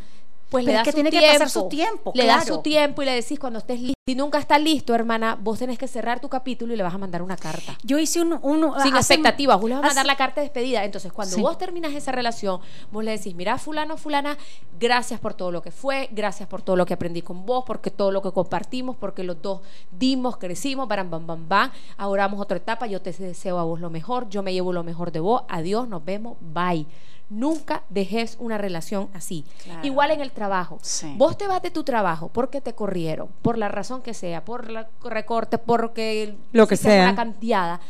Pues Pero le es das que su tiene que pasar su tiempo, Le das su tiempo y le decís cuando estés listo. Si nunca está listo, hermana, vos tenés que cerrar tu capítulo y le vas a mandar una carta. Yo hice un... un- Sin hace- expectativas, vos le vas a mandar hace- la carta de despedida. Entonces, cuando Sí. vos terminas esa relación, vos le decís, mira, fulano, fulana, gracias por todo lo que fue, gracias por todo lo que aprendí con vos, porque todo lo que compartimos, porque los dos dimos, crecimos, bam, bam, bam, bam. Ahora vamos a otra etapa, yo te deseo a vos lo mejor, yo me llevo lo mejor de vos, adiós, nos vemos, bye. Nunca dejes una relación así. Claro. Igual en el trabajo. Sí. Vos te vas de tu trabajo porque te corrieron, por la razón que sea, por la recorte, porque Lo que sea. una canteada.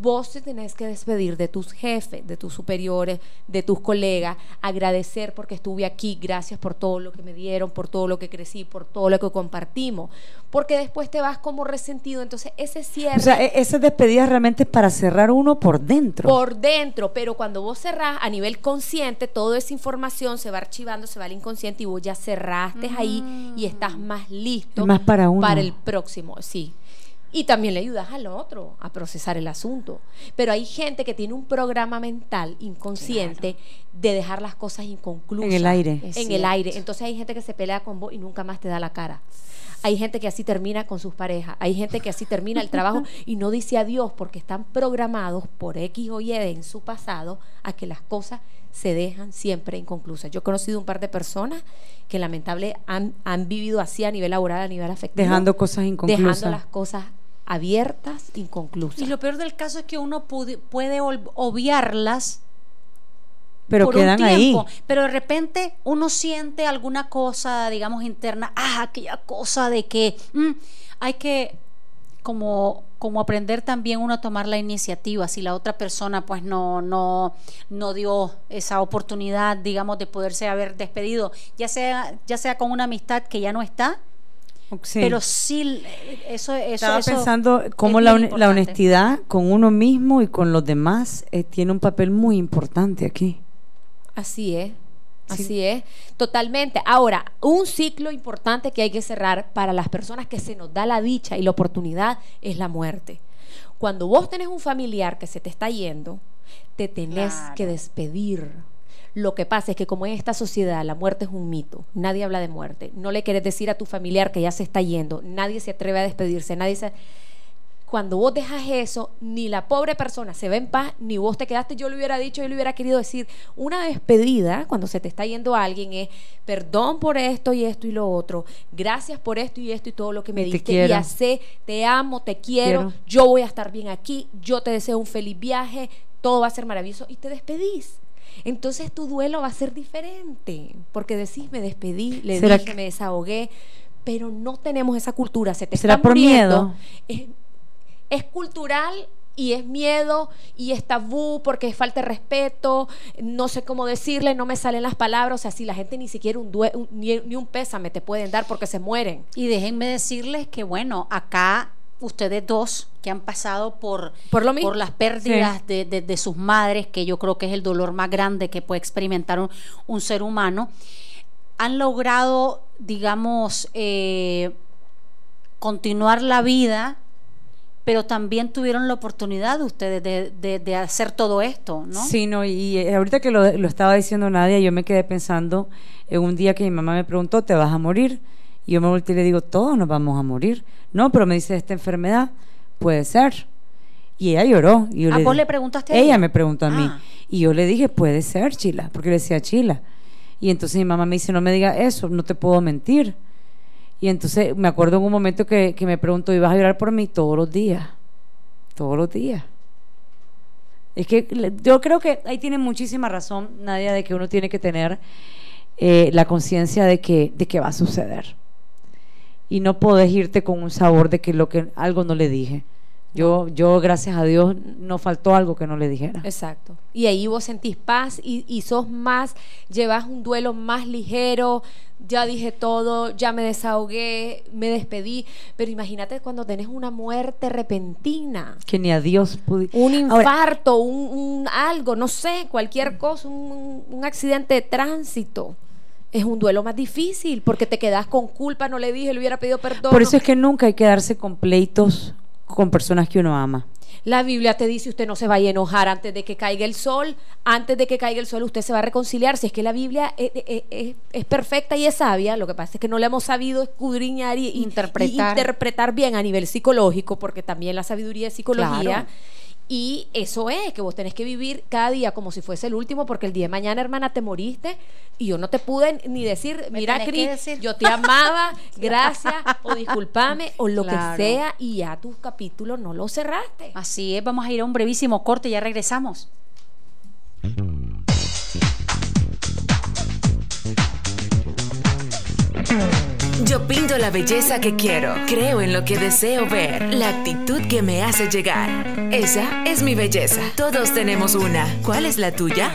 Vos te tenés que despedir de tus jefes, de tus superiores, de tus colegas, agradecer porque estuve aquí, gracias por todo lo que me dieron, por todo lo que crecí, por todo lo que compartimos, porque después te vas como resentido, entonces ese cierre O sea, e- esas despedidas realmente es para cerrar uno por dentro. por dentro, pero cuando vos cerrás a nivel consciente, toda esa información se va archivando, se va al inconsciente y vos ya cerraste ahí y estás más listo Es más para uno. para el próximo, sí. Y también le ayudas al otro a procesar el asunto. Pero hay gente que tiene un programa mental inconsciente de dejar las cosas inconclusas. En el aire. Es En el aire. Entonces hay gente que se pelea con vos y nunca más te da la cara. Hay gente que así termina con sus parejas. Hay gente que así termina el trabajo (laughs) y no dice adiós porque están programados por X o Y en su pasado a que las cosas se dejan siempre inconclusas. Yo he conocido un par de personas que lamentable han, han vivido así a nivel laboral, a nivel afectivo. Dejando cosas inconclusas. Dejando las cosas abiertas, inconclusas. Y lo peor del caso es que uno puede ol- obviarlas Pero por quedan un tiempo, ahí. pero de repente uno siente alguna cosa, digamos, interna, ah, aquella cosa de que mm, hay que como como aprender también uno a tomar la iniciativa si la otra persona pues no no no dio esa oportunidad digamos de poderse haber despedido ya sea ya sea con una amistad que ya no está Sí. pero sí eso eso Estaba eso pensando cómo la, la honestidad con uno mismo y con los demás eh, tiene un papel muy importante aquí. Así es. Así es, totalmente. Ahora, un ciclo importante que hay que cerrar para las personas que se nos da la dicha y la oportunidad es la muerte. Cuando vos tenés un familiar que se te está yendo, te tenés Claro. que despedir. Lo que pasa es que como en esta sociedad la muerte es un mito, nadie habla de muerte, no le querés decir a tu familiar que ya se está yendo, nadie se atreve a despedirse, nadie se... Cuando vos dejas eso, ni la pobre persona se va en paz, ni vos te quedaste, yo le hubiera dicho, yo le hubiera querido decir, una despedida, cuando se te está yendo alguien, es perdón por esto y esto y lo otro, gracias por esto y esto y todo lo que me Te diste, y quiero. hace, te amo, te quiero, Quiero. yo voy a estar bien aquí, yo te deseo un feliz viaje, todo va a ser maravilloso y te despedís. Entonces tu duelo va a ser diferente, porque decís, me despedí, le ¿Será dije, que- me desahogué, pero no tenemos esa cultura, se te ¿Será está por muriendo. miedo? Es, es cultural y es miedo y es tabú porque es falta de respeto, no sé cómo decirle, no me salen las palabras, o sea, si la gente ni siquiera un, due- un- ni, ni un pésame te pueden dar porque se mueren. Y déjenme decirles que, bueno, acá ustedes dos que han pasado por, Por lo mismo. las pérdidas de, de- de sus madres, que yo creo que es el dolor más grande que puede experimentar un, un ser humano, han logrado, digamos, eh, continuar la vida, pero también tuvieron la oportunidad ustedes de, de- de hacer todo esto, ¿no? Sí, no, y eh, ahorita que lo, lo estaba diciendo Nadia, yo me quedé pensando en un día que mi mamá me preguntó, ¿te vas a morir? Y yo me volteé y le digo, todos nos vamos a morir. No, pero me dice, esta enfermedad puede ser. Y ella lloró. Y yo ¿A le vos le preguntaste a ella? me preguntó a mí. Ah. Y yo le dije, puede ser, Chila, porque le decía Chila. Y entonces mi mamá me dice, no me diga eso, no te puedo mentir. Y entonces me acuerdo en un momento que, que me preguntó, ¿y vas a llorar por mí? Todos los días. Todos los días. Es que yo creo que ahí tiene muchísima razón, Nadia, de que uno tiene que tener eh, la conciencia de que, de que va a suceder. Y no podés irte con un sabor de que lo que algo no le dije. Yo, yo gracias a Dios, no faltó algo que no le dijera. Exacto. Y ahí vos sentís paz y, y sos más, llevas un duelo más ligero, ya dije todo, ya me desahogué, me despedí, pero imagínate cuando tenés una muerte repentina. Que ni a Dios pude. Un Ahora, infarto, un, un algo, no sé, cualquier cosa, un, un accidente de tránsito. Es un duelo más difícil porque te quedas con culpa, no le dije, le hubiera pedido perdón. por eso es que nunca hay que darse con pleitos con personas que uno ama. La Biblia te dice usted no se vaya a enojar antes de que caiga el sol, antes de que caiga el sol usted se va a reconciliar. Si es que la Biblia es, es- es- es perfecta y es sabia, lo que pasa es que no la hemos sabido escudriñar y, y- Interpretar. y interpretar bien a nivel psicológico, porque también la sabiduría es psicología. Claro. Y eso es, que vos tenés que vivir cada día como si fuese el último, porque el día de mañana, hermana, te moriste y yo no te pude ni decir, Me mira, Cris, decir". yo te amaba, (laughs) gracias, o discúlpame, o lo Claro. que sea, y ya tus capítulos no los cerraste. Así es, vamos a ir a un brevísimo corte y ya regresamos. Yo pinto la belleza que quiero, creo en lo que deseo ver, la actitud que me hace llegar. Esa es mi belleza. Todos tenemos una. ¿Cuál es la tuya?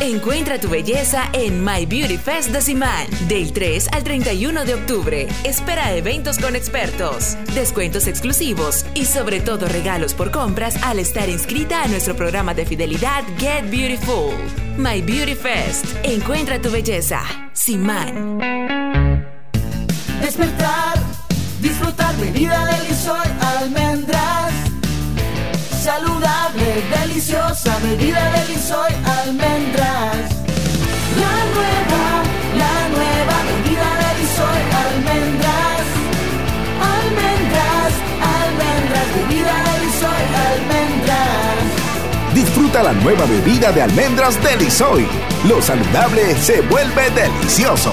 Encuentra tu belleza en My Beauty Fest de Simán, del 3 al 31 de octubre. Espera eventos con expertos, descuentos exclusivos y sobre todo regalos por compras al estar inscrita a nuestro programa de fidelidad Get Beautiful. My Beauty Fest. Encuentra tu belleza. Simán. Despertar, disfrutar mi vida soy almendras. Saludable, deliciosa, bebida del soy almendras. La nueva, la nueva bebida del soy almendras. Almendras, almendras, bebida del soy almendras. Disfruta la nueva bebida de almendras Delisoy. Lo saludable se vuelve delicioso.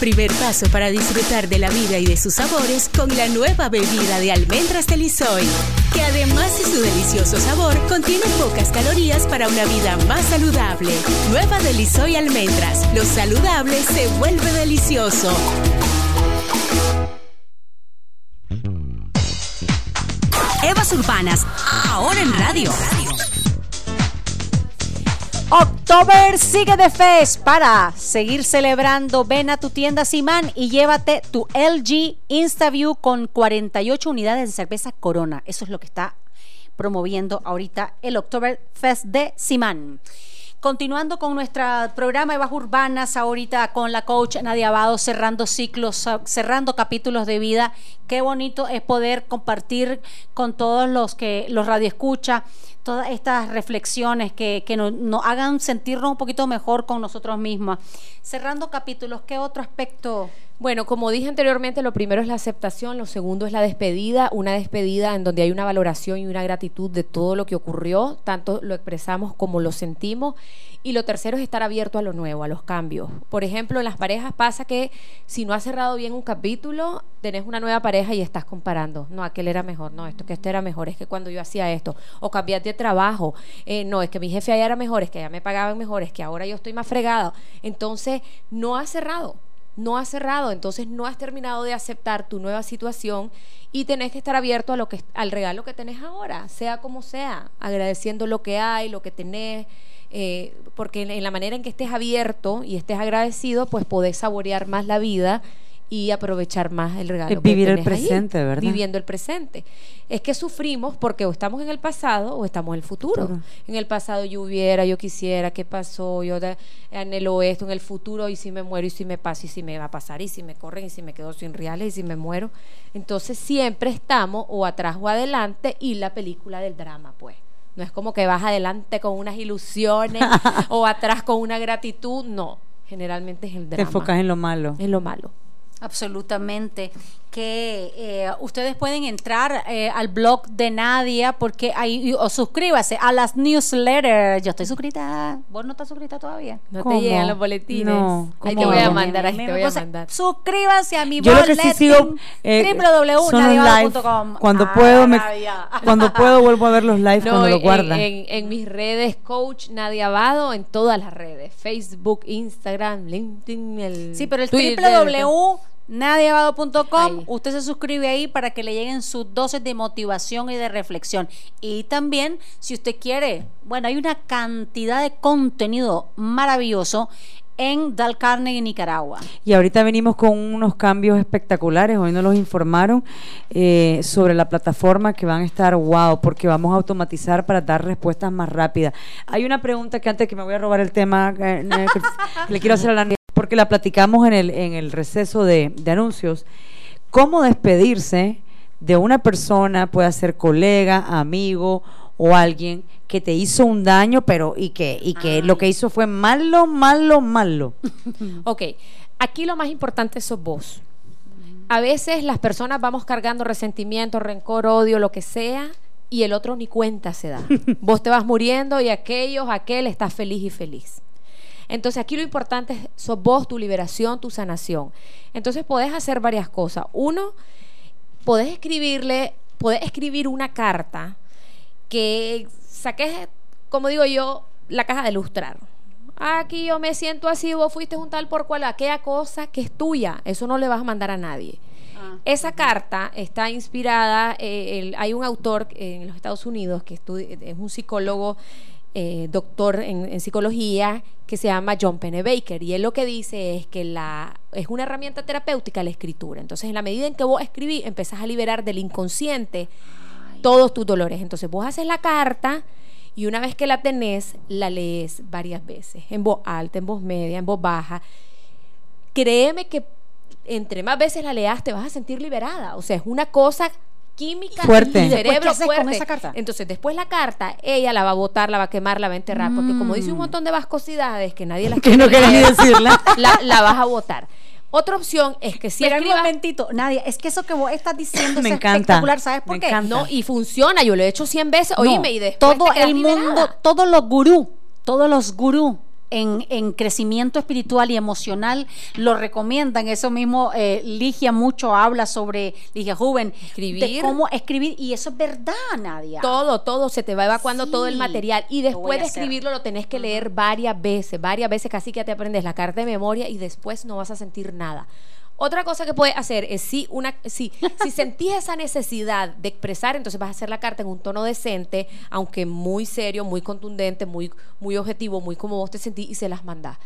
Primer paso para disfrutar de la vida y de sus sabores con la nueva bebida de almendras de Lisoy, que además de su delicioso sabor, contiene pocas calorías para una vida más saludable. Nueva de Lisoy Almendras. Lo saludable se vuelve delicioso. Evas Urbanas, ahora en radio. October sigue de fest para seguir celebrando. Ven a tu tienda Simán y llévate tu LG InstaView con 48 unidades de cerveza Corona. Eso es lo que está promoviendo ahorita el October Fest de Simán. Continuando con nuestro programa de Bajas Urbanas, ahorita con la coach Nadia Abado, cerrando ciclos, cerrando capítulos de vida. Qué bonito es poder compartir con todos los que los radioescucha todas estas reflexiones que, que nos hagan sentirnos un poquito mejor con nosotros mismos. Cerrando capítulos, ¿qué otro aspecto? Bueno, como dije anteriormente, lo primero es la aceptación, lo segundo es la despedida, una despedida en donde hay una valoración y una gratitud de todo lo que ocurrió, tanto lo expresamos como lo sentimos. Y lo tercero es estar abierto a lo nuevo, a los cambios. Por ejemplo, en las parejas pasa que si no has cerrado bien un capítulo, tenés una nueva pareja y estás comparando. No, aquel era mejor, no, esto que este era mejor, es que cuando yo hacía esto, o cambiaste de trabajo, eh, no, es que mi jefe allá era mejor, es que allá me pagaban mejor, es que ahora yo estoy más fregado. Entonces, no has cerrado no has cerrado, entonces no has terminado de aceptar tu nueva situación y tenés que estar abierto a lo que al regalo que tenés ahora, sea como sea, agradeciendo lo que hay, lo que tenés, eh, porque en, la manera en que estés abierto y estés agradecido, pues podés saborear más la vida y aprovechar más el regalo. Vivir el presente, ¿verdad? Viviendo el presente. Es que sufrimos porque o estamos en el pasado o estamos en el futuro. En el pasado yo hubiera, yo quisiera, ¿qué pasó? Yo anhelo esto. En el futuro, y si me muero, y si me pasa, y si me va a pasar, y si me corren, y si me quedo sin reales, y si me muero. Entonces siempre estamos o atrás o adelante y la película del drama, pues. No es como que vas adelante con unas ilusiones (laughs) o atrás con una gratitud, no. Generalmente es el drama. Te enfocas en lo malo. En lo malo. Absolutamente. Que eh, ustedes pueden entrar eh, al blog de Nadia porque ahí o suscríbase a las newsletters. Yo estoy suscrita. ¿Vos no estás suscrita todavía? No ¿Cómo? te llegan los boletines. No, ahí ¿cómo te voy a mandar, ahí te voy a mandar. Suscríbanse a mi Yo lo que sí sigo eh. Cuando Ah, puedo me- (laughs) cuando puedo vuelvo a ver los live cuando lo guardan. en- en mis redes, Coach Nadia Abado, en todas las redes: Facebook, Instagram, LinkedIn, el. Sí, pero el Twitter, www.nadiabado.com, Ahí. usted se suscribe ahí para que le lleguen sus dosis de motivación y de reflexión. Y también, si usted quiere, bueno, hay una cantidad de contenido maravilloso en Dal Carnegie, Nicaragua. Y ahorita venimos con unos cambios espectaculares, hoy nos los informaron eh, sobre la plataforma que van a estar wow, porque vamos a automatizar para dar respuestas más rápidas. Hay una pregunta que antes que me voy a robar el tema, eh, (laughs) que le quiero hacer a la porque la platicamos en el, en el receso de, de anuncios. ¿Cómo despedirse de una persona, puede ser colega, amigo o alguien que te hizo un daño, pero y que, y que lo que hizo fue malo, malo, malo? (laughs) Ok, aquí lo más importante sos vos. A veces las personas vamos cargando resentimiento, rencor, odio, lo que sea, y el otro ni cuenta se da. (laughs) vos te vas muriendo y aquellos, aquel está feliz y feliz. Entonces aquí lo importante es sos vos, tu liberación, tu sanación. Entonces podés hacer varias cosas. Uno, podés escribirle, podés escribir una carta que saques, como digo yo, la caja de lustrar. Aquí yo me siento así, vos fuiste un tal por cual, aquella cosa que es tuya, eso no le vas a mandar a nadie. Esa carta está inspirada, eh, el- hay un autor en los Estados Unidos que es un psicólogo, eh, doctor en, en psicología, que se llama John Pennebaker, y él lo que dice es que la, es una herramienta terapéutica la escritura. Entonces, en la medida en que vos escribís, empezás a liberar del inconsciente todos tus dolores. Entonces, vos haces la carta y una vez que la tenés, la lees varias veces, en voz alta, en voz media, en voz baja. Créeme que entre más veces la leas te vas a sentir liberada. O sea, es una cosa química Fuerte. y ¿Y después qué cerebro haces con fuerte. esa carta? Entonces, después la carta, ella la va a botar, la va a quemar, la va a enterrar, porque como dice un montón de vascosidades que nadie las (laughs) Que no quiere querés ni decirla. (laughs) la, la vas a botar. Otra opción es que si un escribas momentito, Nadia, es que eso que vos estás diciendo (coughs) Me es encanta, espectacular, ¿sabes por me qué? encanta. no, y funciona, yo lo he hecho 100 veces, No, oíme, y después todo te el liberada. mundo, todos los gurú, todos los gurú en, en crecimiento espiritual y emocional lo recomiendan. Eso mismo eh, Ligia mucho habla sobre Ligia Joven, Escribir. de cómo escribir y eso es verdad, Nadia. Todo, todo, se te va evacuando Sí, todo el material y después de escribirlo lo tenés que leer varias veces, varias veces casi que te aprendes la carta de memoria y después no vas a sentir nada. Otra cosa que puedes hacer es si una si, si (laughs) sentís esa necesidad de expresar, entonces vas a hacer la carta en un tono decente, aunque muy serio, muy contundente, muy muy objetivo, muy como vos te sentís y se las mandás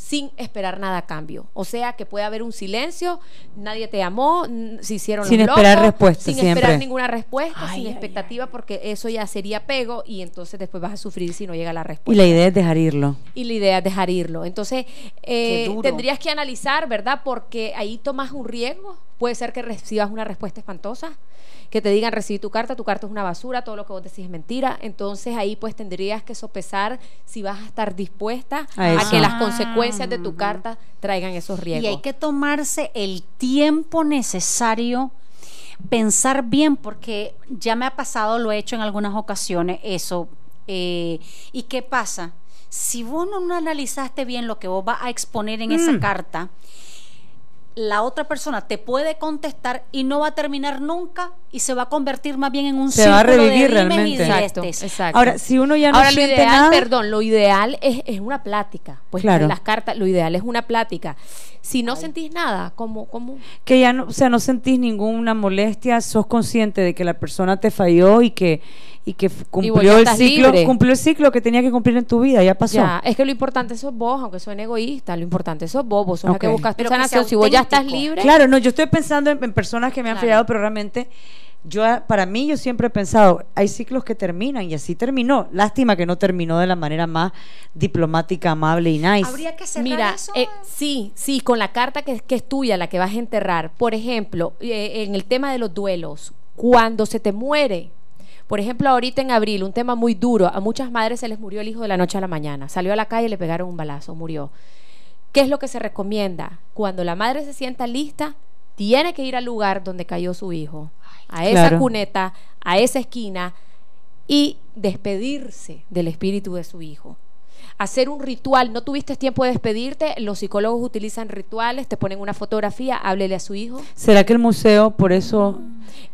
sin esperar nada a cambio. O sea, que puede haber un silencio, nadie te amó, se hicieron Sin los esperar locos, respuesta, sin siempre. esperar ninguna respuesta, Ay, sin ay, expectativa, porque eso ya sería pego y entonces después vas a sufrir si no llega la respuesta. Y la idea es dejar irlo. Y la idea es dejar irlo. Entonces, eh, tendrías que analizar, ¿verdad? Porque ahí tomas un riesgo. Puede ser que recibas una respuesta espantosa, que te digan recibí tu carta, tu carta es una basura, todo lo que vos decís es mentira. Entonces ahí pues tendrías que sopesar si vas a estar dispuesta A que las consecuencias de tu carta traigan esos riesgos. Y hay que tomarse el tiempo necesario, pensar bien, porque ya me ha pasado, lo he hecho en algunas ocasiones, eso. eh, ¿Y qué pasa? Si vos no analizaste bien lo que vos vas a exponer en esa carta, la otra persona te puede contestar y no va a terminar nunca y se va a convertir más bien en un Se va a revivir realmente. Exacto, exacto. Ahora, si uno ya no Ahora, lo siente ideal, nada, perdón, lo ideal es, es una plática. Pues Claro. las cartas, lo ideal es una plática. Si no sentís nada, ¿cómo, cómo? que ya no, o sea, no sentís ninguna molestia, sos consciente de que la persona te falló y que y que cumplió el ciclo, libre. cumplió el ciclo que tenía que cumplir en tu vida, ya pasó. Ya, es que lo importante sos vos, aunque suene egoísta, lo importante sos vos, vos sos la que buscas tu Pero sanación. Si vos ya estás libre, Claro, no, yo estoy pensando en, en personas que me han Claro. fallado, pero realmente yo para mí yo siempre he pensado, hay ciclos que terminan y así terminó. Lástima que no terminó de la manera más diplomática, amable y nice. Habría que cerrar Mira, eso. eh, sí, sí, con la carta que, que es tuya, la que vas a enterrar. Por ejemplo, eh, en el tema de los duelos, cuando se te muere, por ejemplo, ahorita en abril, un tema muy duro, a muchas madres se les murió el hijo de la noche a la mañana. Salió a la calle, le pegaron un balazo, murió. ¿Qué es lo que se recomienda? Cuando la madre se sienta lista, tiene que ir al lugar donde cayó su hijo, a esa Claro. cuneta, a esa esquina y despedirse del espíritu de su hijo. Hacer un ritual, no tuviste tiempo de despedirte, los psicólogos utilizan rituales, te ponen una fotografía, háblele a su hijo. ¿Será que el museo por eso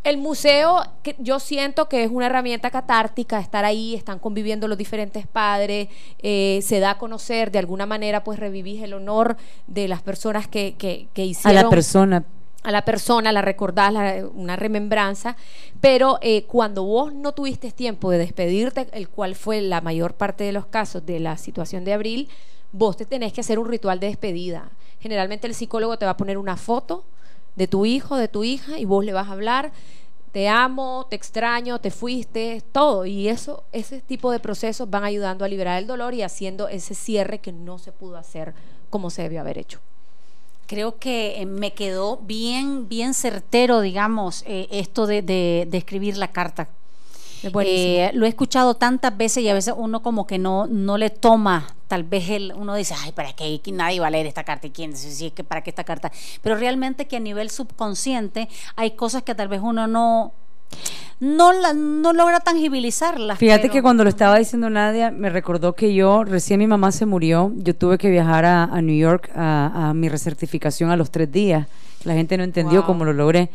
El museo, que yo siento que es una herramienta catártica, estar ahí, están conviviendo los diferentes padres, eh, se da a conocer, de alguna manera pues revivís el honor de las personas que, que, que a hicieron la persona a la persona, la recordás, la- una remembranza, pero eh, cuando vos no tuviste tiempo de despedirte, el cual fue la mayor parte de los casos de la situación de abril, vos te tenés que hacer un ritual de despedida. Generalmente el psicólogo te va a poner una foto de tu hijo, de tu hija, y vos le vas a hablar, te amo, te extraño, te fuiste, todo. Y eso, ese tipo de procesos van ayudando a liberar el dolor y haciendo ese cierre que no se pudo hacer como se debió haber hecho. Creo que eh, me quedó bien, bien certero, digamos, eh, esto de, de- de escribir la carta. Eh, lo he escuchado tantas veces y a veces uno como que no, no le toma, tal vez el, uno dice, ay, ¿para qué? Nadie va a leer esta carta. ¿Y quién? Si, si es que para qué esta carta. Pero realmente que a nivel subconsciente hay cosas que tal vez uno no, no, la- no logra tangibilizarlas. Fíjate pero- que cuando lo estaba diciendo Nadia, me recordó que yo, recién mi mamá se murió, yo tuve que viajar a, a New York a, a mi recertificación a los tres días. La gente no entendió Wow. cómo lo logré.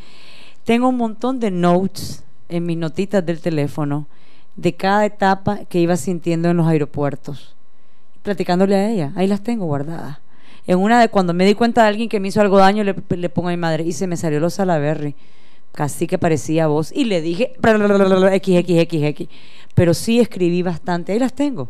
Tengo un montón de notes en mis notitas del teléfono de cada etapa que iba sintiendo en los aeropuertos, platicándole a ella. Ahí las tengo guardadas. En una de cuando me di cuenta de alguien que me hizo algo daño, le, le pongo a mi madre y se me salió los Salaberry. Casi que parecía voz. Y le dije XXXX. Pero sí escribí bastante. Ahí las tengo.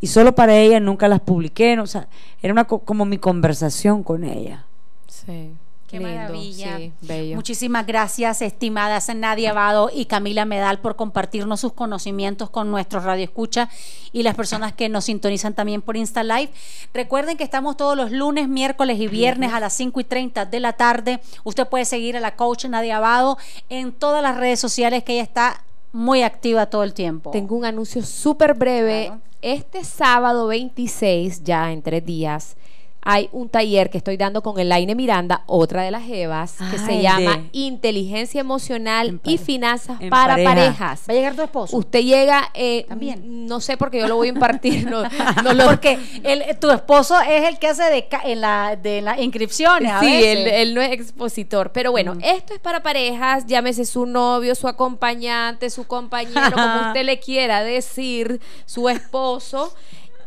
Y solo para ella nunca las publiqué. no, o sea, era una co- como mi conversación con ella. Sí. Qué Lindo, maravilla. sí, bello. Muchísimas gracias, estimadas Nadia Abado y Camila Medal, por compartirnos sus conocimientos con nuestros Radio Escucha y las personas que nos sintonizan también por Insta Live. Recuerden que estamos todos los lunes, miércoles y viernes a las 5 y 30 de la tarde. Usted puede seguir a la coach Nadia Abado en todas las redes sociales que ella está muy activa todo el tiempo. Tengo un anuncio súper breve. Claro. Este sábado 26, ya en tres días, hay un taller que estoy dando con Elaine Miranda, otra de las Evas, que se llama de- Inteligencia Emocional En y. Finanzas En para pareja. parejas. ¿Va a llegar tu esposo? Usted llega, eh, También. no sé porque yo lo voy a impartir. no, (laughs) no lo- Porque el- tu esposo es el que hace de, en la, de las inscripciones. a Sí, veces. él, él no es expositor. Pero bueno, esto es para parejas, llámese su novio, su acompañante, su compañero, como (laughs) usted le quiera decir, su esposo,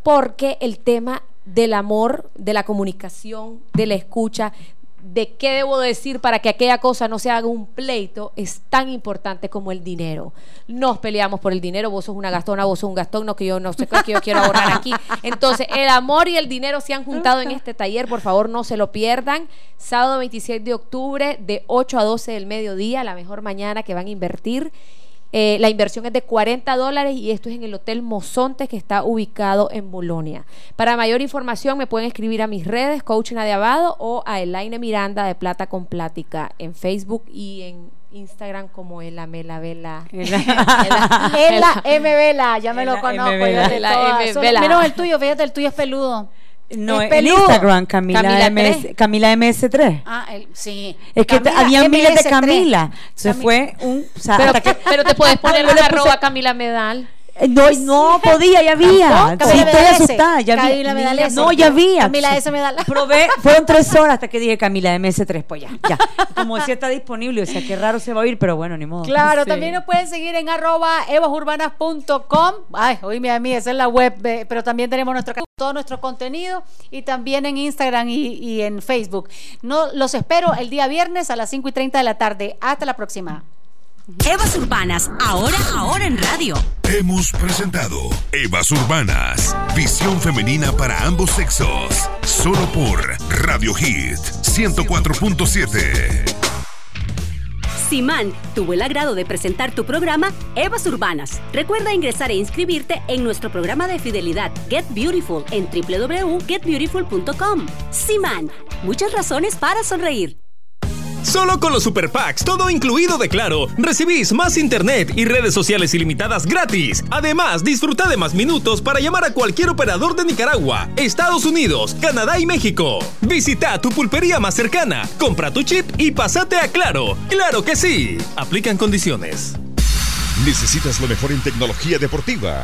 porque el tema del amor, de la comunicación, de la escucha, de qué debo decir para que aquella cosa no se haga un pleito, es tan importante como el dinero. Nos peleamos por el dinero, vos sos una gastona, vos sos un gastón, no que yo no sé qué yo quiero ahorrar aquí. Entonces, el amor y el dinero se han juntado en este taller, por favor no se lo pierdan. Sábado 26 de octubre, de 8 a 12 del mediodía, la mejor mañana que van a invertir. Eh, la inversión es de 40 dólares y esto es en el Hotel Mozonte que está ubicado en Bolonia. Para mayor información me pueden escribir a mis redes, Coach Nadia Abado o a Elaine Miranda de Plata con Plática en Facebook y en Instagram como Ela Mela Vela. (laughs) Es la M Vela, ya me lo conozco. Yo de todas. Solo-. Menos el tuyo, fíjate, el tuyo es peludo. No, Es en. Instagram, Camila, Camila MS, tres. Camila MS3. Ah, el- sí. Es que Camila había miles de MS3. Camila. Se Cami- fue un. o sea, Pero, que- pero te puedes (laughs) poner la arroba Camila Medal. Eh, No, no podía, ya había. Sí, Camila estoy asustada, ya había. Camila Medal S. No, ya había. Camila S. Medal. Probé, (laughs) fueron tres horas hasta que dije Camila MS3, pues ya, ya. Como decía, está disponible, o sea, qué raro se va a oír, pero bueno, ni modo. Claro, Sí. también nos pueden seguir en arroba evasurbanas.com. Ay, oíme a mí, esa es la web, eh, pero también tenemos nuestro, todo nuestro contenido y también en Instagram y, y en Facebook. No, los espero el día viernes a las 5 y 30 de la tarde. Hasta la próxima. Evas Urbanas, ahora, ahora en radio. Hemos presentado Evas Urbanas, visión femenina para ambos sexos. Solo por Radio Hit 104.7. Simán tuvo el agrado de presentar tu programa Evas Urbanas. Recuerda ingresar e inscribirte en nuestro programa de fidelidad Get Beautiful en www.getbeautiful.com. Simán, muchas razones para sonreír. Solo con los Super Packs, todo incluido de Claro, recibís más internet y redes sociales ilimitadas gratis. Además, disfruta de más minutos para llamar a cualquier operador de Nicaragua, Estados Unidos, Canadá y México. Visita tu pulpería más cercana, compra tu chip y pasate a Claro. ¡Claro que sí! Aplican condiciones. ¿Necesitas lo mejor en tecnología deportiva?